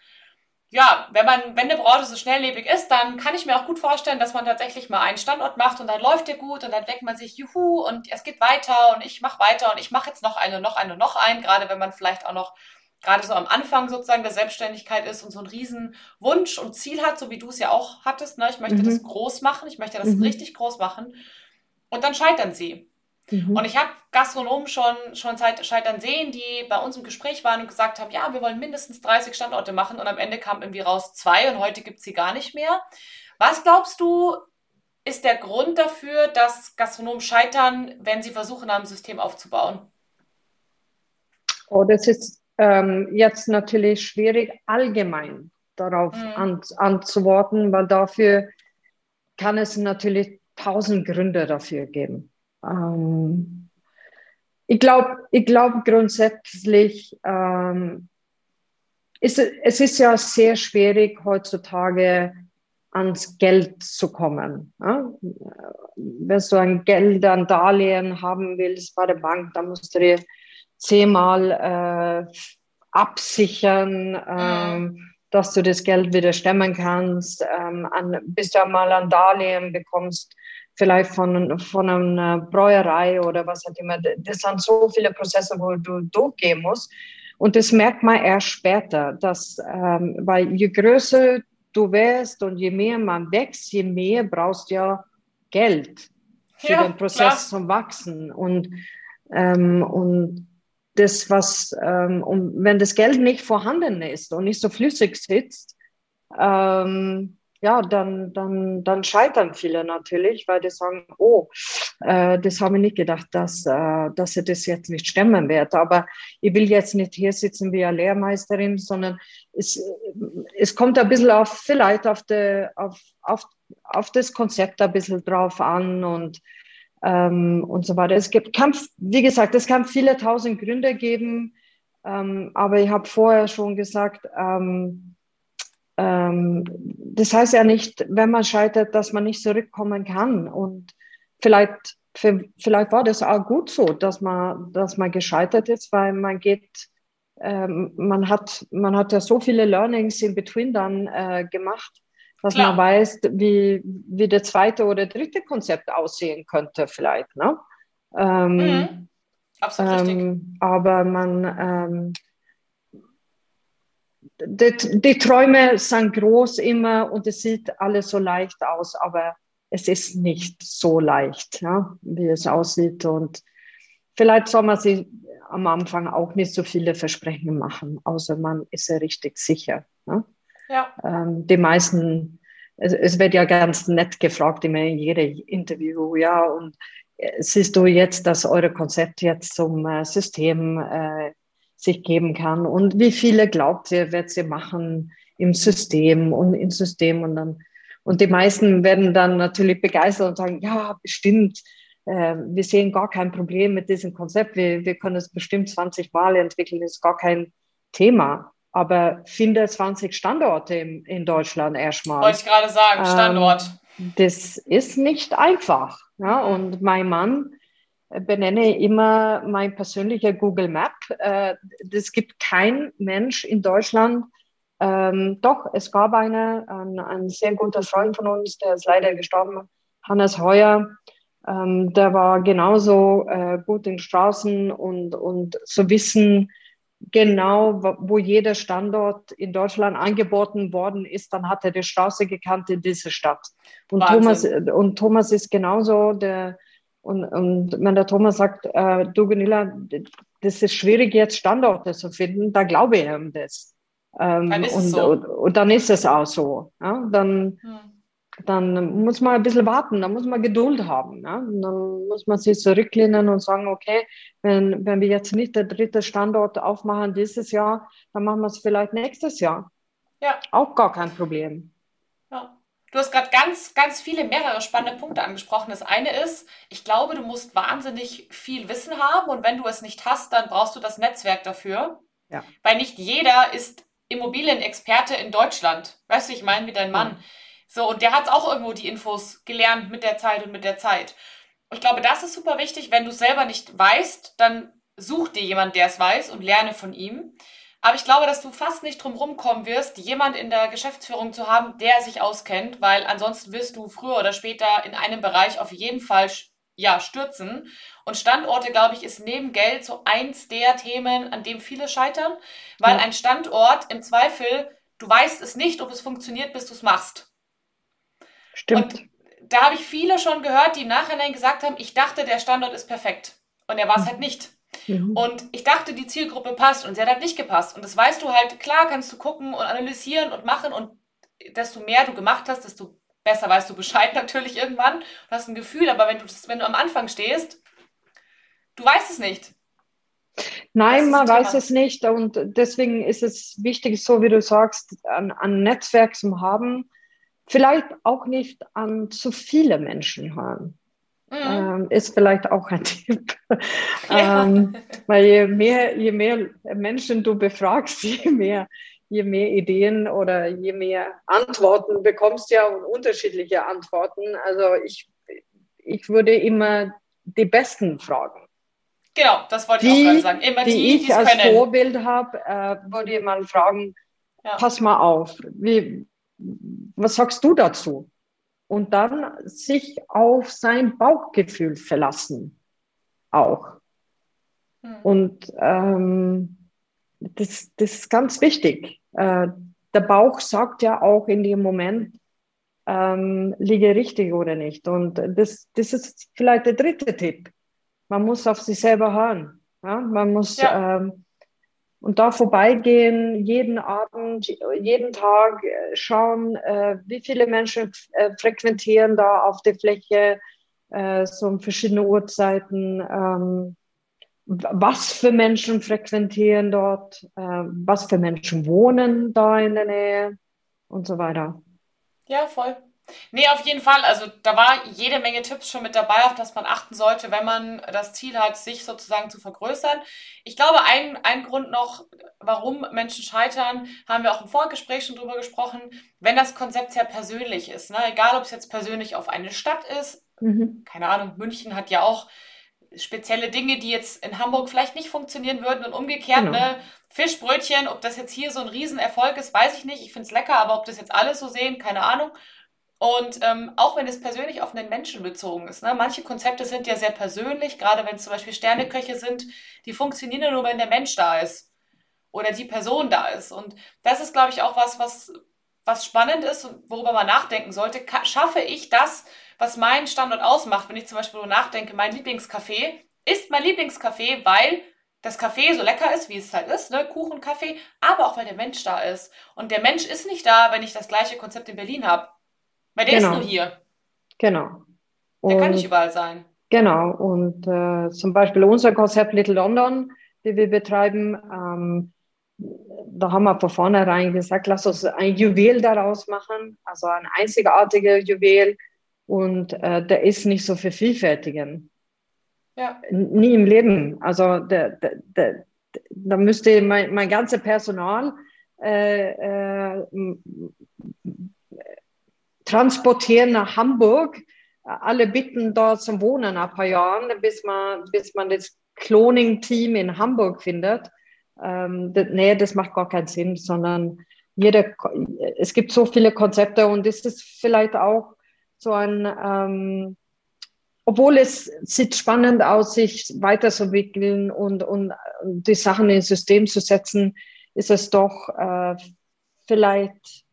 ja, wenn man, wenn eine Branche so schnelllebig ist, dann kann ich mir auch gut vorstellen, dass man tatsächlich mal einen Standort macht und dann läuft der gut und dann denkt man sich, juhu, und es geht weiter und ich mache weiter und ich mache jetzt noch eine, noch eine, noch einen, gerade wenn man vielleicht auch noch gerade so am Anfang sozusagen der Selbstständigkeit ist und so einen riesen Wunsch und Ziel hat, so wie du es ja auch hattest, ne? Ich möchte mhm. das groß machen, ich möchte das mhm. richtig groß machen. Und dann scheitern sie. Mhm. Und ich habe Gastronomen schon, schon scheitern sehen, die bei uns im Gespräch waren und gesagt haben, ja, wir wollen mindestens 30 Standorte machen und am Ende kam irgendwie raus zwei und heute gibt es sie gar nicht mehr. Was glaubst du, ist der Grund dafür, dass Gastronomen scheitern, wenn sie versuchen, ein System aufzubauen? Oh, das ist ähm, jetzt natürlich schwierig, allgemein darauf mhm. an, anzuworten, weil dafür kann es natürlich tausend Gründe dafür geben. Ähm, ich glaube ich glaub grundsätzlich, ähm, ist, es ist ja sehr schwierig heutzutage ans Geld zu kommen. Ja? Wenn du ein Geld, ein Darlehen haben willst bei der Bank, dann musst du dir zehnmal äh, absichern, ähm, dass du das Geld wieder stemmen kannst, ähm, an, bis du einmal ein Darlehen bekommst, vielleicht von, von einer Bräuerei oder was auch immer. Das sind so viele Prozesse, wo du durchgehen musst. Und das merkt man erst später, dass, ähm, weil je größer du wirst und je mehr man wächst, je mehr brauchst du ja Geld für ja, den Prozess klar. zum Wachsen. Und, ähm, und das, was, ähm, und wenn das Geld nicht vorhanden ist und nicht so flüssig sitzt, ähm, ja, dann, dann, dann scheitern viele natürlich, weil die sagen, oh, äh, das habe ich nicht gedacht, dass, äh, dass ich das jetzt nicht stemmen werde. Aber ich will jetzt nicht hier sitzen wie eine Lehrmeisterin, sondern es, es kommt ein bisschen auf, vielleicht auf, die, auf, auf, auf das Konzept ein bisschen drauf an und ähm, und so weiter. Es gibt, kann, wie gesagt, es kann viele tausend Gründe geben, ähm, aber ich habe vorher schon gesagt, ähm, ähm, das heißt ja nicht, wenn man scheitert, dass man nicht zurückkommen kann. Und vielleicht, für, vielleicht war das auch gut so, dass man, dass man gescheitert ist, weil man geht, ähm, man hat, man hat ja so viele Learnings in between dann äh, gemacht, dass Klar. man weiß, wie, wie der zweite oder dritte Konzept aussehen könnte vielleicht. Ne? Ähm, mhm. Absolut ähm, richtig. Aber man, ähm, die, die, Träume sind groß immer und es sieht alles so leicht aus, aber es ist nicht so leicht, ja, wie es aussieht. Und vielleicht soll man sich am Anfang auch nicht so viele Versprechen machen, außer man ist ja richtig sicher. Ne? Ja. Ähm, die meisten, es, es, wird ja ganz nett gefragt immer in jedem Interview, ja, und äh, siehst du jetzt, dass eure Konzept jetzt zum äh, System äh, sich geben kann? Und wie viele glaubt ihr, wird sie machen im System und im System? Und dann und die meisten werden dann natürlich begeistert und sagen, ja, bestimmt, äh, wir sehen gar kein Problem mit diesem Konzept, wir, wir können es bestimmt 20 Mal entwickeln, ist gar kein Thema aber finde 20 Standorte in, in Deutschland erstmal. Wollte ich gerade sagen, ähm, Standort. Ähm, das ist nicht einfach. Ja? Und mein Mann benenne immer mein persönlicher Google Map. Äh, es gibt kein Mensch in Deutschland, ähm, doch, es gab eine, ein, ein, sehr guter Freund von uns, der ist leider gestorben, Hannes Heuer. Ähm, der war genauso äh, gut in Straßen und, und so wissen, genau, wo jeder Standort in Deutschland angeboten worden ist, dann hat er die Straße gekannt in diese Stadt. Und Thomas, und Thomas ist genauso der, und, und wenn der Thomas sagt, äh, du Gunilla, das ist schwierig jetzt Standorte zu finden, da glaube ich ihm das. Ähm, dann und, so. und, und, dann ist es auch so. Ja? Dann, hm dann muss man ein bisschen warten, dann muss man Geduld haben. Ja? dann muss man sich zurücklehnen und sagen, okay, wenn, wenn wir jetzt nicht der dritte Standort aufmachen dieses Jahr, dann machen wir es vielleicht nächstes Jahr. Ja. Auch gar kein Problem. Ja. Du hast gerade ganz, ganz viele, mehrere spannende Punkte angesprochen. Das eine ist, ich glaube, du musst wahnsinnig viel Wissen haben und wenn du es nicht hast, dann brauchst du das Netzwerk dafür. Ja. Weil nicht jeder ist Immobilienexperte in Deutschland. Weißt du, ich meine, wie dein Mann. Ja so, und der hat auch irgendwo die Infos gelernt mit der Zeit und mit der Zeit. ich glaube, das ist super wichtig. Wenn du es selber nicht weißt, dann such dir jemand, der es weiß und lerne von ihm. Aber ich glaube, dass du fast nicht drum rumkommen wirst, jemand in der Geschäftsführung zu haben, der sich auskennt, weil ansonsten wirst du früher oder später in einem Bereich auf jeden Fall ja, stürzen. Und Standorte, glaube ich, ist neben Geld so eins der Themen, an dem viele scheitern, weil ja. ein Standort im Zweifel, du weißt es nicht, ob es funktioniert, bis du es machst. Stimmt. Und da habe ich viele schon gehört, die im Nachhinein gesagt haben, ich dachte, der Standort ist perfekt. Und er war es halt nicht. Mhm. Und ich dachte, die Zielgruppe passt und sie hat halt nicht gepasst. Und das weißt du halt, klar kannst du gucken und analysieren und machen und desto mehr du gemacht hast, desto besser weißt du Bescheid natürlich irgendwann und hast ein Gefühl, aber wenn du, das, wenn du am Anfang stehst, du weißt es nicht. Nein, man weiß es nicht und deswegen ist es wichtig, so wie du sagst, ein, ein Netzwerk zu haben, vielleicht auch nicht an zu viele Menschen hören. Mhm. Ähm, ist vielleicht auch ein Tipp. Ja. ähm, weil je mehr, je mehr Menschen du befragst, je mehr, je mehr Ideen oder je mehr Antworten bekommst ja und unterschiedliche Antworten. Also ich, ich würde immer die besten fragen. Genau, das wollte die, ich auch gerade sagen. Immer die, die ich als können. Vorbild habe, äh, würde ich mal fragen, ja. pass mal auf, wie, was sagst du dazu? Und dann sich auf sein Bauchgefühl verlassen auch. Mhm. Und ähm, das, das ist ganz wichtig. Äh, der Bauch sagt ja auch in dem Moment, ähm, liege richtig oder nicht. Und das, das ist vielleicht der dritte Tipp. Man muss auf sich selber hören. Ja? Man muss ja. ähm, und da vorbeigehen, jeden Abend, jeden Tag äh, schauen, äh, wie viele Menschen äh, frequentieren da auf der Fläche, äh, so um verschiedene Uhrzeiten, ähm, was für Menschen frequentieren dort, äh, was für Menschen wohnen da in der Nähe und so weiter. Ja, voll. Nee, auf jeden Fall. Also da war jede Menge Tipps schon mit dabei, auf das man achten sollte, wenn man das Ziel hat, sich sozusagen zu vergrößern. Ich glaube, ein, ein Grund noch, warum Menschen scheitern, haben wir auch im Vorgespräch schon drüber gesprochen, wenn das Konzept sehr persönlich ist. Ne? Egal, ob es jetzt persönlich auf eine Stadt ist. Mhm. Keine Ahnung, München hat ja auch spezielle Dinge, die jetzt in Hamburg vielleicht nicht funktionieren würden und umgekehrt, genau. ne? Fischbrötchen, ob das jetzt hier so ein Riesenerfolg ist, weiß ich nicht. Ich finde es lecker, aber ob das jetzt alle so sehen, keine Ahnung. Und ähm, auch wenn es persönlich auf einen Menschen bezogen ist. Ne? Manche Konzepte sind ja sehr persönlich, gerade wenn es zum Beispiel Sterneköche sind, die funktionieren nur, wenn der Mensch da ist oder die Person da ist. Und das ist, glaube ich, auch was, was, was spannend ist und worüber man nachdenken sollte. Schaffe ich das, was meinen Standort ausmacht, wenn ich zum Beispiel nachdenke, mein Lieblingscafé ist mein Lieblingscafé, weil das Kaffee so lecker ist, wie es halt ist, ne? Kuchen, Kaffee, aber auch weil der Mensch da ist. Und der Mensch ist nicht da, wenn ich das gleiche Konzept in Berlin habe. Weil der genau. ist nur hier. Genau. Der und, kann nicht überall sein. Genau. Und äh, zum Beispiel unser Konzept Little London, die wir betreiben, ähm, da haben wir von vornherein gesagt, lass uns ein Juwel daraus machen, also ein einzigartiger Juwel. Und äh, der ist nicht so vervielfältigen. Ja. Nie im Leben. Also der, der, der, da müsste mein, mein ganzes Personal äh, äh, transportieren nach Hamburg. Alle bitten dort zum Wohnen ein paar Jahren, bis man, bis man das Cloning-Team in Hamburg findet. Ähm, das, nee, das macht gar keinen Sinn, sondern jeder, es gibt so viele Konzepte und es ist vielleicht auch so ein, ähm, obwohl es sieht spannend aus, sich weiterzuentwickeln und, und die Sachen ins System zu setzen, ist es doch äh, vielleicht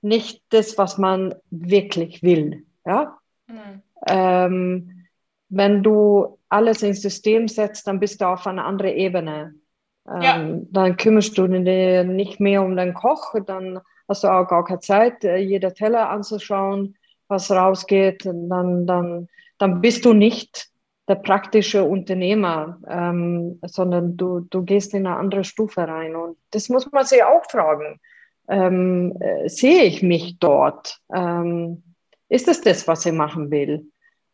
nicht das, was man wirklich will. Ja? Mhm. Ähm, wenn du alles ins System setzt, dann bist du auf einer anderen Ebene. Ähm, ja. Dann kümmerst du dich nicht mehr um den Koch, dann hast du auch gar keine Zeit, äh, jeder Teller anzuschauen, was rausgeht. Dann, dann dann bist du nicht der praktische Unternehmer, ähm, sondern du, du gehst in eine andere Stufe rein. Und das muss man sich auch fragen. Ähm, äh, sehe ich mich dort? Ähm, ist es das, was ich machen will?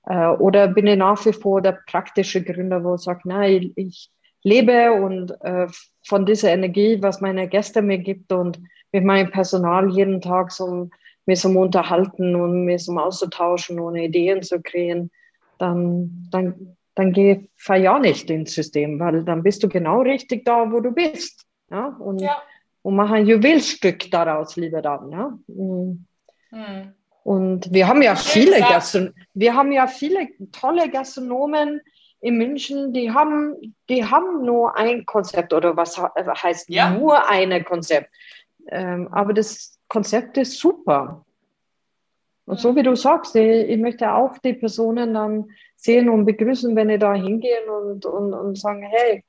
Äh, oder bin ich nach wie vor der praktische Gründer, wo ich sage, nein, ich lebe und äh, von dieser Energie, was meine Gäste mir gibt und mit meinem Personal jeden Tag so mir zum Unterhalten und mir zum Auszutauschen und Ideen zu kreieren, dann, dann, dann geh, fahr ja nicht ins System, weil dann bist du genau richtig da, wo du bist. Ja? Und, ja. Und mach ein Juwelstück daraus, lieber dann. Ja? Mhm. Hm. Und wir haben ja viele Gastron wir haben ja viele tolle Gastronomen in München, die haben, die haben nur ein Konzept oder was heißt ja. nur ein Konzept. Ähm, aber das Konzept ist super. Und so wie du sagst, ich, ich, möchte auch die Personen dann sehen und begrüßen, wenn die da hingehen und, und, und sagen, hey,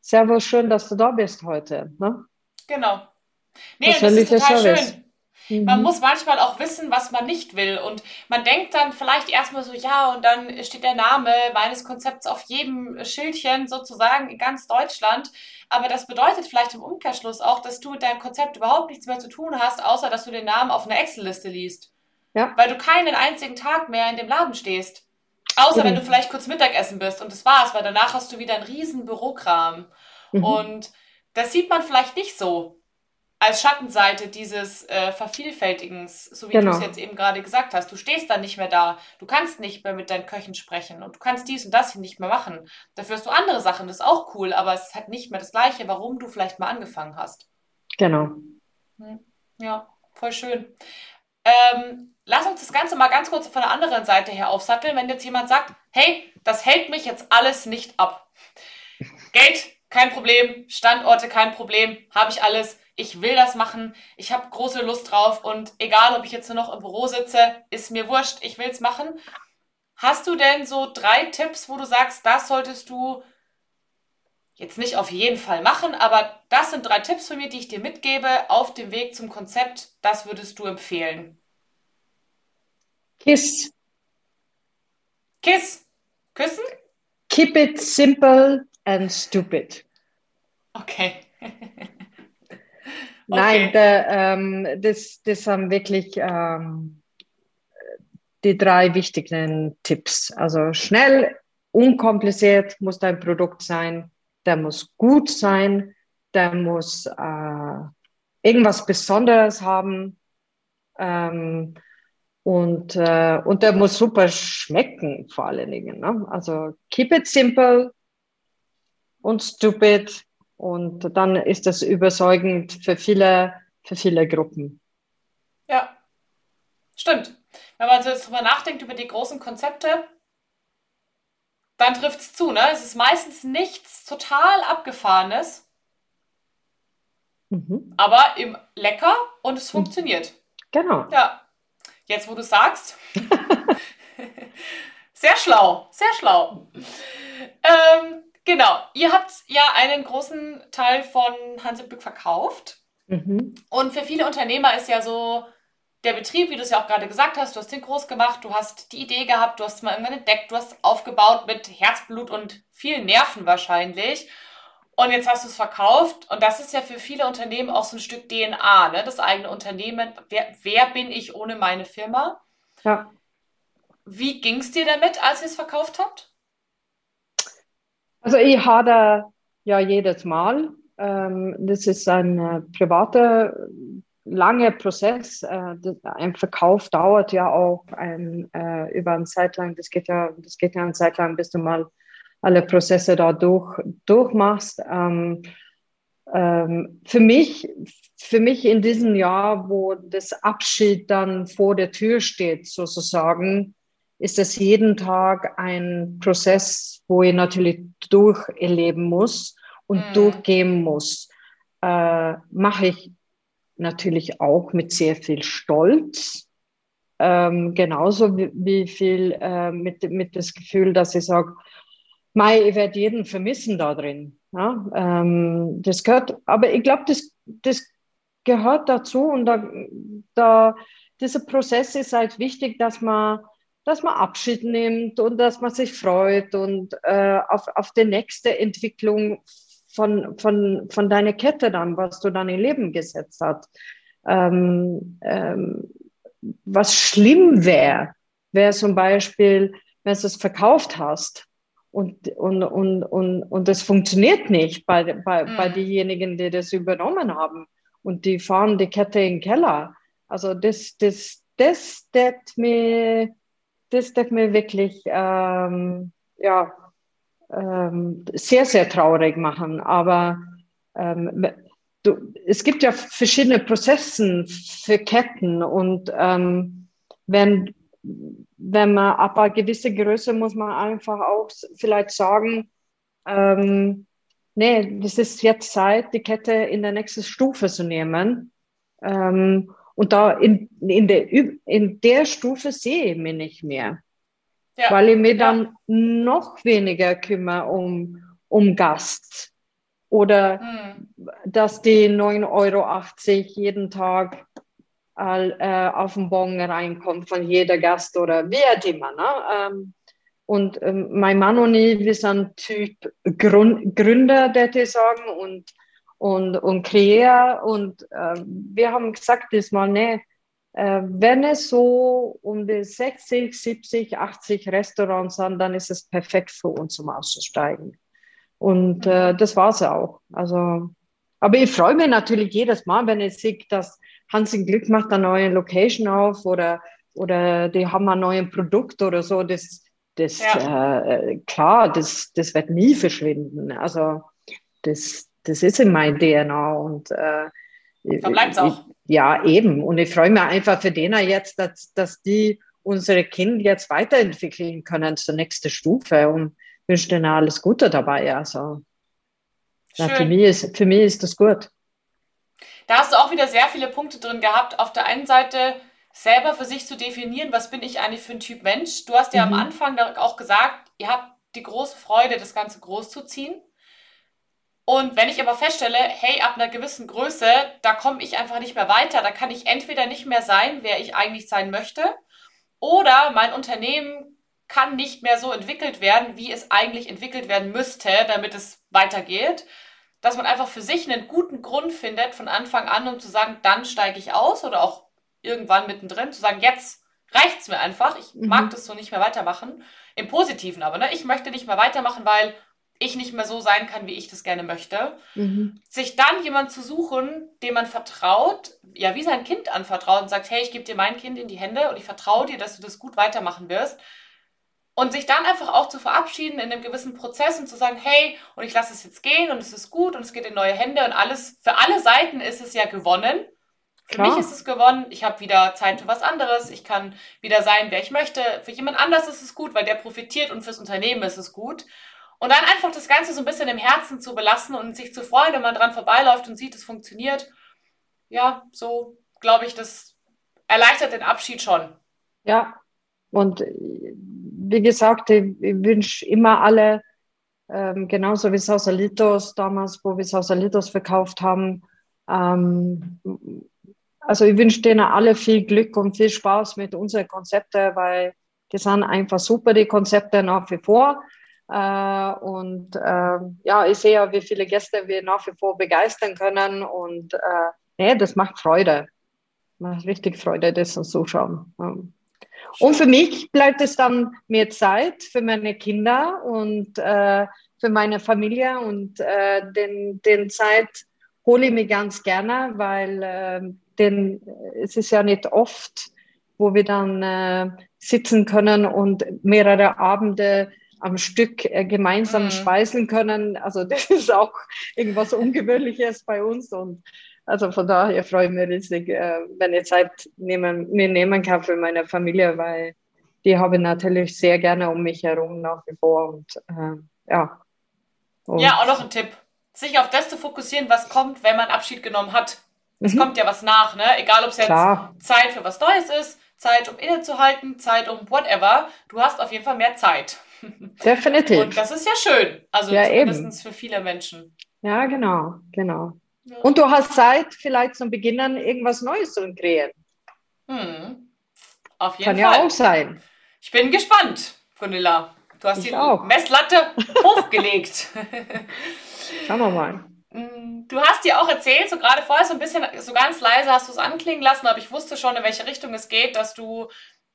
servus, schön, dass du da bist heute. Ne? Genau. Nee, das ist total schön. Man mhm. muss manchmal auch wissen, was man nicht will. Und man denkt dann vielleicht erstmal so, ja, und dann steht der Name meines Konzepts auf jedem Schildchen sozusagen in ganz Deutschland. Aber das bedeutet vielleicht im Umkehrschluss auch, dass du mit deinem Konzept überhaupt nichts mehr zu tun hast, außer dass du den Namen auf einer Excel-Liste liest. Ja. Weil du keinen einzigen Tag mehr in dem Laden stehst. Außer mhm. wenn du vielleicht kurz Mittagessen bist und das war's, weil danach hast du wieder einen riesen Bürokram. Mhm. Und das sieht man vielleicht nicht so als Schattenseite dieses äh, Vervielfältigens, so wie genau. du es jetzt eben gerade gesagt hast. Du stehst dann nicht mehr da, du kannst nicht mehr mit deinen Köchen sprechen und du kannst dies und das nicht mehr machen. Dafür hast du andere Sachen, das ist auch cool, aber es ist halt nicht mehr das Gleiche, warum du vielleicht mal angefangen hast. Genau. Hm. Ja, voll schön. Ähm, lass uns das Ganze mal ganz kurz von der anderen Seite her aufsatteln, wenn jetzt jemand sagt, hey, das hält mich jetzt alles nicht ab. Geld, kein Problem, Standorte, kein Problem, habe ich alles ich will das machen, ich habe große Lust drauf und egal, ob ich jetzt nur noch im Büro sitze, ist mir wurscht, ich will es machen. Hast du denn so drei Tipps, wo du sagst, das solltest du jetzt nicht auf jeden Fall machen, aber das sind drei Tipps von mir, die ich dir mitgebe auf dem Weg zum Konzept. Das würdest du empfehlen. Kiss. Kiss. Küssen? Keep it simple and stupid. Okay. Nein, der, ähm, das, das haben wirklich ähm, die drei wichtigen Tipps. Also schnell, unkompliziert muss dein Produkt sein, der muss gut sein, der muss äh, irgendwas Besonderes haben. Ähm, Und, äh, und der muss super schmecken, vor allen Dingen. Ne? Also keep it simple und stupid. Und dann ist das überzeugend für viele, für viele Gruppen. Ja, stimmt. Wenn man jetzt drüber nachdenkt, über die großen Konzepte, dann trifft es zu. Ne? Es ist meistens nichts total Abgefahrenes, mhm. aber im lecker und es mhm. funktioniert. Genau. Ja. Jetzt, wo du sagst. sehr schlau, sehr schlau. Ähm, genau, ihr habt ja einen großen Teil von Hansebück verkauft. Mhm. Und für viele Unternehmer ist ja so der Betrieb, wie du es ja auch gerade gesagt hast, du hast den groß gemacht, du hast die Idee gehabt, du hast es mal irgendwann entdeckt, du hast es aufgebaut mit Herzblut und vielen Nerven wahrscheinlich. Und jetzt hast du es verkauft und das ist ja für viele Unternehmen auch so ein Stück DNA, ne? das eigene Unternehmen. Wer, wer bin ich ohne meine Firma? Ja. Wie ging es dir damit, als ihr es verkauft habt? Also ich hatte ja jedes Mal. Ähm, das ist ein äh, privater, langer Prozess. Äh, ein Verkauf dauert ja auch ein, äh, über eine Zeit lang. Das geht ja, das geht ja eine Zeit lang, bis du mal alle Prozesse da durch, durchmachst. Ähm, ähm, für mich, für mich in diesem Jahr, wo das Abschied dann vor der Tür steht, sozusagen, ist es jeden Tag ein Prozess, wo ich natürlich durcherleben muss und mhm. durchgehen muss. Äh, Mache ich natürlich auch mit sehr viel Stolz. Ähm, genauso wie, wie viel äh, mit, mit das Gefühl, dass ich sage, Mai, ich werde jeden vermissen da drin. Ja, ähm, das gehört, aber ich glaube, das, das gehört dazu und da, da, dieser Prozess ist halt wichtig, dass man, dass man Abschied nimmt und dass man sich freut und äh, auf, auf die nächste Entwicklung von, von, von deiner Kette dann, was du dann im Leben gesetzt hast. Ähm, ähm, was schlimm wäre, wäre zum Beispiel, wenn du es verkauft hast und, und, und, und, und das funktioniert nicht bei, bei, mhm. bei denjenigen, die das übernommen haben. Und die fahren die Kette in den Keller. Also das, das, das deckt mir, das deckt mir wirklich ähm, ja, ähm, sehr, sehr traurig machen. Aber ähm, du, es gibt ja verschiedene Prozesse für Ketten und ähm, wenn wenn man ab einer gewissen Größe muss man einfach auch vielleicht sagen, ähm, nee, das ist jetzt Zeit, die Kette in der nächsten Stufe zu nehmen. Ähm, und da in, in, der, in der Stufe sehe ich mich nicht mehr. Ja. Weil ich mich dann noch weniger kümmere um, um Gast. Oder mhm. dass die 9,80 Euro jeden Tag äh, auf den Bon reinkommt von jeder Gast oder wie auch immer. Ne? Ähm, und ähm, mein Mann und ich, wir sind Typ Gründer, der ich sagen, und, und, und Kreier. Und äh, wir haben gesagt, diesmal, nee, äh, wenn es so um die 60, 70, 80 Restaurants sind, dann ist es perfekt für uns, um auszusteigen. Und äh, das war es auch. Also, aber ich freue mich natürlich jedes Mal, wenn ich sehe, dass Hans im Glück macht eine neue Location auf oder, oder die haben ein neues Produkt oder so. Das, das ja. äh, klar, das, das wird nie verschwinden. Also das, das ist in meinem DNA und äh, da bleibt es auch. Ja, eben. Und ich freue mich einfach für denen jetzt, dass, dass die unsere Kinder jetzt weiterentwickeln können zur nächsten Stufe und wünsche denen alles Gute dabei. Also ja, für, mich ist, für mich ist das gut. Da hast du auch wieder sehr viele Punkte drin gehabt. Auf der einen Seite selber für sich zu definieren, was bin ich eigentlich für ein Typ Mensch. Du hast ja mhm. am Anfang auch gesagt, ihr habt die große Freude, das Ganze groß zu ziehen. Und wenn ich aber feststelle, hey, ab einer gewissen Größe, da komme ich einfach nicht mehr weiter, da kann ich entweder nicht mehr sein, wer ich eigentlich sein möchte, oder mein Unternehmen kann nicht mehr so entwickelt werden, wie es eigentlich entwickelt werden müsste, damit es weitergeht dass man einfach für sich einen guten Grund findet von Anfang an, um zu sagen, dann steige ich aus oder auch irgendwann mittendrin, zu sagen, jetzt reicht es mir einfach, ich mhm. mag das so nicht mehr weitermachen. Im Positiven aber, ne? Ich möchte nicht mehr weitermachen, weil ich nicht mehr so sein kann, wie ich das gerne möchte. Mhm. Sich dann jemand zu suchen, dem man vertraut, ja, wie sein Kind anvertraut und sagt, hey, ich gebe dir mein Kind in die Hände und ich vertraue dir, dass du das gut weitermachen wirst. Und sich dann einfach auch zu verabschieden in einem gewissen Prozess und zu sagen, hey, und ich lasse es jetzt gehen und es ist gut und es geht in neue Hände und alles, für alle Seiten ist es ja gewonnen. Für Klar. mich ist es gewonnen. Ich habe wieder Zeit für was anderes. Ich kann wieder sein, wer ich möchte. Für jemand anders ist es gut, weil der profitiert und fürs Unternehmen ist es gut. Und dann einfach das Ganze so ein bisschen im Herzen zu belassen und sich zu freuen, wenn man dran vorbeiläuft und sieht, es funktioniert. Ja, so glaube ich, das erleichtert den Abschied schon. Ja, und wie gesagt, ich, ich wünsche immer alle, ähm, genauso wie Sausalitos damals, wo wir Sausalitos verkauft haben, ähm, also ich wünsche denen alle viel Glück und viel Spaß mit unseren Konzepten, weil die sind einfach super, die Konzepte nach wie vor. Äh, und äh, ja, ich sehe ja, wie viele Gäste wir nach wie vor begeistern können. Und äh, nee, das macht Freude. Macht richtig Freude, das zuzuschauen. Ja. Und für mich bleibt es dann mehr Zeit für meine Kinder und äh, für meine Familie. Und äh, den, den Zeit hole ich mir ganz gerne, weil äh, den, es ist ja nicht oft, wo wir dann äh, sitzen können und mehrere Abende am Stück äh, gemeinsam mhm. speisen können. Also das ist auch irgendwas Ungewöhnliches bei uns und also von daher freue ich mich riesig, äh, wenn ich Zeit nehmen, mir nehmen kann für meine Familie, weil die habe ich natürlich sehr gerne um mich herum nach wie vor und äh, ja. Und ja, auch noch ein Tipp. Sich auf das zu fokussieren, was kommt, wenn man Abschied genommen hat. Es mhm. kommt ja was nach, ne? Egal, ob es jetzt Klar. Zeit für was Neues ist, Zeit, um innezuhalten, Zeit, um whatever. Du hast auf jeden Fall mehr Zeit. Definitiv. Und das ist ja schön. Also ja, zumindest eben. für viele Menschen. Ja, genau, genau. Ja. Und du hast Zeit, vielleicht zum Beginnen irgendwas Neues zu kreieren. Hm. Auf jeden Kann Fall. ja auch sein. Ich bin gespannt, Gunilla. Du hast ich die auch. Messlatte hochgelegt. Schauen wir mal. Hm, du hast dir auch erzählt, so gerade vorher so ein bisschen, so ganz leise hast du es anklingen lassen, aber ich wusste schon, in welche Richtung es geht, dass du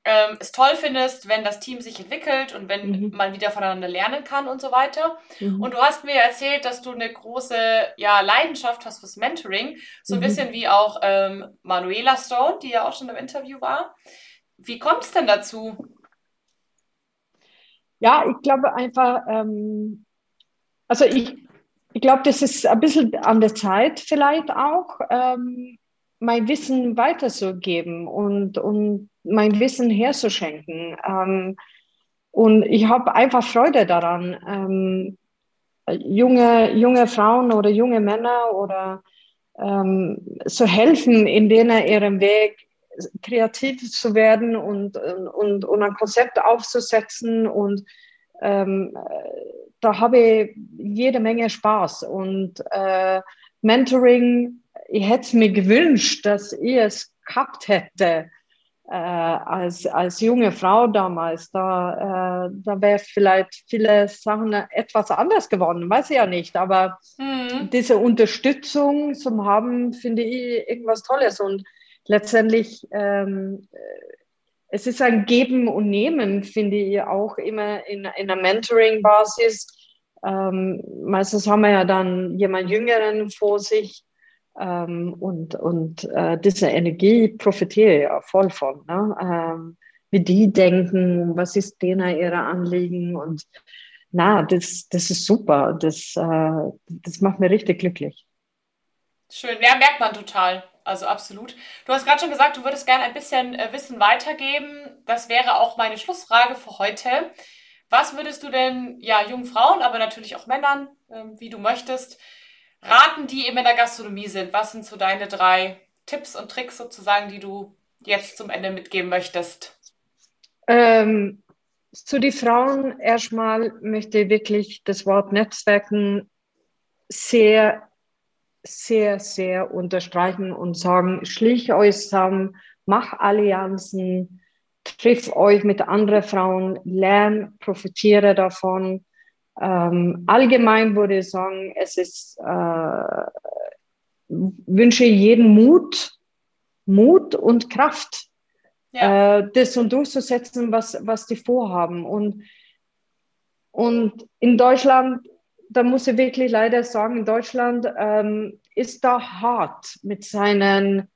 ähm, es toll findest, wenn das Team sich entwickelt und wenn mhm. man wieder voneinander lernen kann und so weiter. Mhm. Und du hast mir erzählt, dass du eine große ja, Leidenschaft hast fürs Mentoring, so ein mhm. bisschen wie auch ähm, Manuela Stone, die ja auch schon im Interview war. Wie kommt es denn dazu? Ja, ich glaube einfach, ähm, also ich, ich glaube, das ist ein bisschen an der Zeit vielleicht auch, ähm, mein Wissen weiterzugeben und, und mein Wissen herzuschenken. Ähm, und ich habe einfach Freude daran, ähm, junge, junge Frauen oder junge Männer oder ähm, zu helfen, in denen ihrem Weg kreativ zu werden und, und, und ein Konzept aufzusetzen. Und ähm, da habe ich jede Menge Spaß. Und äh, Mentoring, ich hätte es mir gewünscht, dass ich es gehabt hätte äh, als, als junge Frau damals, da, äh, da wäre vielleicht viele Sachen etwas anders geworden, weiß ich ja nicht. Aber mhm. diese Unterstützung zum Haben, finde ich irgendwas Tolles. Und letztendlich, ähm, es ist ein Geben und Nehmen, finde ich auch immer in, in einer Mentoring-Basis. Ähm, meistens haben wir ja dann jemand Jüngeren vor sich, ähm, und und äh, diese Energie profitiere ich ja voll von. Ne? Ähm, wie die denken, was ist denen ihre Anliegen und na, das, das ist super. Das, äh, das macht mir richtig glücklich. Schön, ja, merkt man total. Also absolut. Du hast gerade schon gesagt, du würdest gerne ein bisschen äh, Wissen weitergeben. Das wäre auch meine Schlussfrage für heute. Was würdest du denn ja jungen Frauen, aber natürlich auch Männern, äh, wie du möchtest, raten, die eben in der Gastronomie sind? Was sind so deine drei Tipps und Tricks sozusagen, die du jetzt zum Ende mitgeben möchtest? Ähm, zu den Frauen erstmal möchte ich wirklich das Wort Netzwerken sehr, sehr, sehr unterstreichen und sagen, schlich euch zusammen, mach Allianzen, triff euch mit anderen Frauen, lern, profitiere davon ähm, allgemein würde ich sagen, es ist, äh, wünsche jeden Mut, Mut und Kraft, ja. äh, das und durchzusetzen, was, was die vorhaben. Und, und in Deutschland da muss ich wirklich leider sagen, in Deutschland ähm, ist da hart mit seinen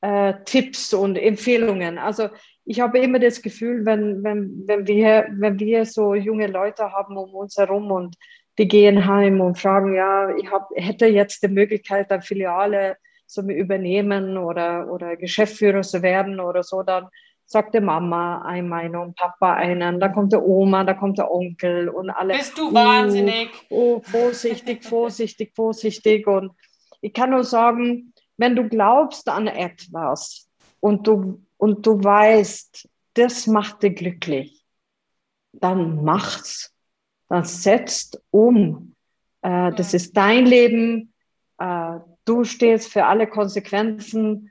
äh, Tipps und Empfehlungen. Also ich habe immer das Gefühl, wenn, wenn, wenn, wir, wenn wir so junge Leute haben um uns herum und die gehen heim und fragen, ja, ich hab, hätte jetzt die Möglichkeit, eine Filiale zu übernehmen oder, oder Geschäftsführer zu werden oder so, dann sagt die Mama eine Meinung, Papa einen, dann kommt der Oma, dann kommt der Onkel und alle. Bist du wahnsinnig? Oh, oh vorsichtig, vorsichtig, vorsichtig. Und ich kann nur sagen, wenn du glaubst an etwas und du, und du weißt, das macht dich glücklich, dann macht's. Dann setzt um. Äh, das ist dein Leben. Äh, du stehst für alle Konsequenzen.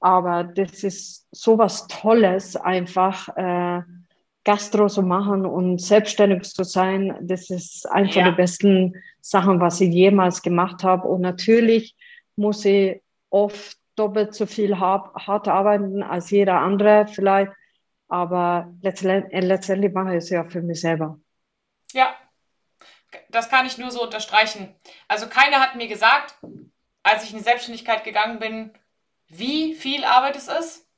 Aber das ist so was Tolles, einfach äh, Gastro zu machen und selbstständig zu sein. Das ist eine ja. der besten Sachen, was ich jemals gemacht habe. Und natürlich muss ich oft doppelt so viel hart arbeiten als jeder andere vielleicht. Aber letztendlich, äh, letztendlich mache ich es ja für mich selber. Ja, das kann ich nur so unterstreichen. Also keiner hat mir gesagt, als ich in die Selbstständigkeit gegangen bin, wie viel Arbeit es ist.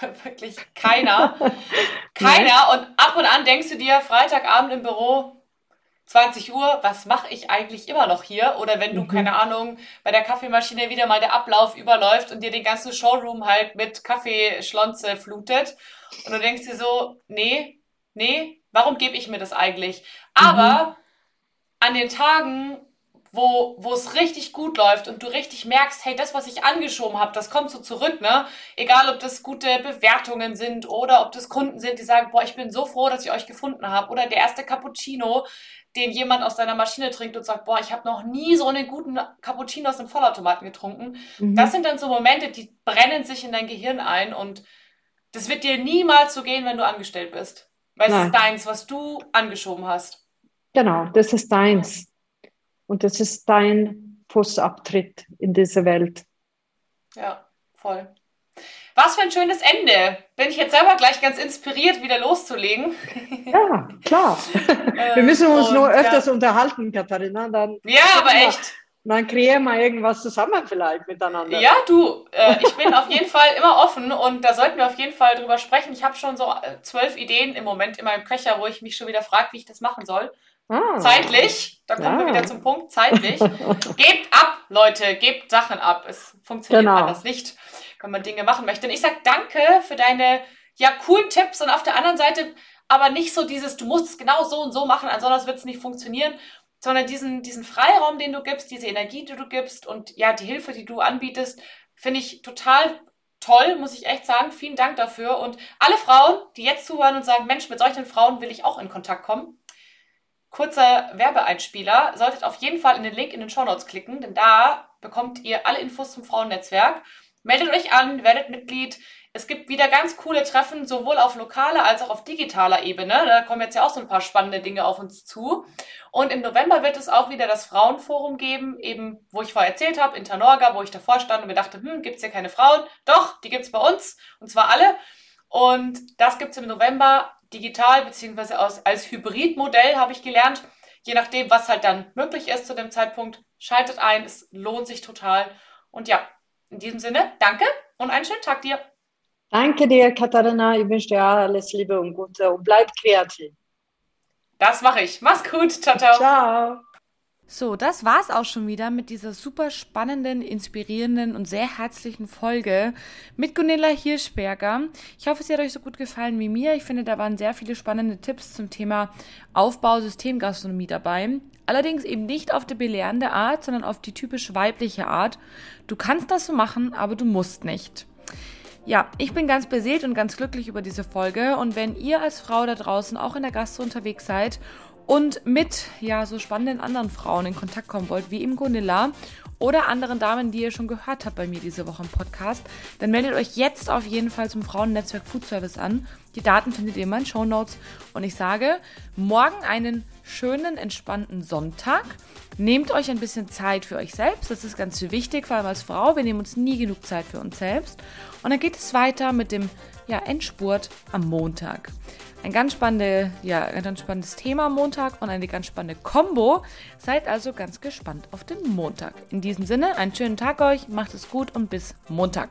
Wirklich keiner. keiner. Und ab und an denkst du dir, Freitagabend im Büro, 20 Uhr, was mache ich eigentlich immer noch hier? Oder wenn du, mhm. keine Ahnung, bei der Kaffeemaschine wieder mal der Ablauf überläuft und dir den ganzen Showroom halt mit Kaffeeschlonze flutet. Und du denkst dir so, nee, nee, warum gebe ich mir das eigentlich? Aber mhm. an den Tagen, wo, wo es richtig gut läuft und du richtig merkst, hey, das, was ich angeschoben habe, das kommt so zurück, ne? Egal, ob das gute Bewertungen sind oder ob das Kunden sind, die sagen, boah, ich bin so froh, dass ich euch gefunden habe. Oder der erste Cappuccino, den jemand aus deiner Maschine trinkt und sagt, boah, ich habe noch nie so einen guten Cappuccino aus dem Vollautomaten getrunken. Mhm. Das sind dann so Momente, die brennen sich in dein Gehirn ein und das wird dir niemals so gehen, wenn du angestellt bist. Weil Nein. es ist deins, was du angeschoben hast. Genau, das ist deins. Und das ist dein Fußabtritt in diese Welt. Ja, voll. Was für ein schönes Ende. Bin ich jetzt selber gleich ganz inspiriert, wieder loszulegen. Ja, klar. wir müssen uns nur öfters ja. unterhalten, Katharina. Dann ja, aber wir, echt. Dann kreieren wir irgendwas zusammen vielleicht miteinander. Ja, du, äh, ich bin auf jeden Fall immer offen und da sollten wir auf jeden Fall drüber sprechen. Ich habe schon so äh, zwölf Ideen im Moment in meinem Köcher, wo ich mich schon wieder frage, wie ich das machen soll. Ah. Zeitlich, da kommen ja. wir wieder zum Punkt, zeitlich. gebt ab, Leute, gebt Sachen ab. Es funktioniert genau. anders nicht, wenn man Dinge machen möchte. Und ich sag danke für deine ja coolen Tipps und auf der anderen Seite aber nicht so dieses, du musst es genau so und so machen, ansonsten wird es nicht funktionieren, sondern diesen, diesen Freiraum, den du gibst, diese Energie, die du gibst und ja, die Hilfe, die du anbietest, finde ich total toll, muss ich echt sagen. Vielen Dank dafür. Und alle Frauen, die jetzt zuhören und sagen, Mensch, mit solchen Frauen will ich auch in Kontakt kommen, kurzer Werbeeinspieler. Solltet auf jeden Fall in den Link in den Show Notes klicken, denn da bekommt ihr alle Infos zum Frauennetzwerk. Meldet euch an, werdet Mitglied. Es gibt wieder ganz coole Treffen, sowohl auf lokaler als auch auf digitaler Ebene. Da kommen jetzt ja auch so ein paar spannende Dinge auf uns zu. Und im November wird es auch wieder das Frauenforum geben, eben wo ich vorher erzählt habe, in Tanorga, wo ich davor stand und mir dachte, hm, gibt es hier keine Frauen? Doch, die gibt es bei uns und zwar alle. Und das gibt es im November digital beziehungsweise als, als Hybridmodell habe ich gelernt. Je nachdem, was halt dann möglich ist zu dem Zeitpunkt, schaltet ein. Es lohnt sich total. Und ja, in diesem Sinne, danke und einen schönen Tag dir. Danke dir, Katharina. Ich wünsche dir alles Liebe und Gute und bleib kreativ. Das mache ich. Mach's gut. Ciao, ciao. Ciao. So, das war's auch schon wieder mit dieser super spannenden, inspirierenden und sehr herzlichen Folge mit Gunilla Hirschberger. Ich hoffe, sie hat euch so gut gefallen wie mir. Ich finde, da waren sehr viele spannende Tipps zum Thema Aufbau Systemgastronomie dabei. Allerdings eben nicht auf die belehrende Art, sondern auf die typisch weibliche Art. Du kannst das so machen, aber du musst nicht. Ja, ich bin ganz beseelt und ganz glücklich über diese Folge. Und wenn ihr als Frau da draußen auch in der Gastro unterwegs seid und mit ja so spannenden anderen Frauen in Kontakt kommen wollt, wie eben Gunilla oder anderen Damen, die ihr schon gehört habt bei mir diese Woche im Podcast, dann meldet euch jetzt auf jeden Fall zum Frauennetzwerk Food Service an. Die Daten findet ihr in meinen Show Notes. Und ich sage, morgen einen schönen, entspannten Sonntag. Nehmt euch ein bisschen Zeit für euch selbst. Das ist ganz wichtig, vor allem als Frau. Wir nehmen uns nie genug Zeit für uns selbst. Und dann geht es weiter mit dem ja, Endspurt am Montag. Ein ganz, spannende, ja, ein ganz spannendes Thema am Montag und eine ganz spannende Combo. Seid also ganz gespannt auf den Montag. In diesem Sinne, einen schönen Tag euch, macht es gut und bis Montag.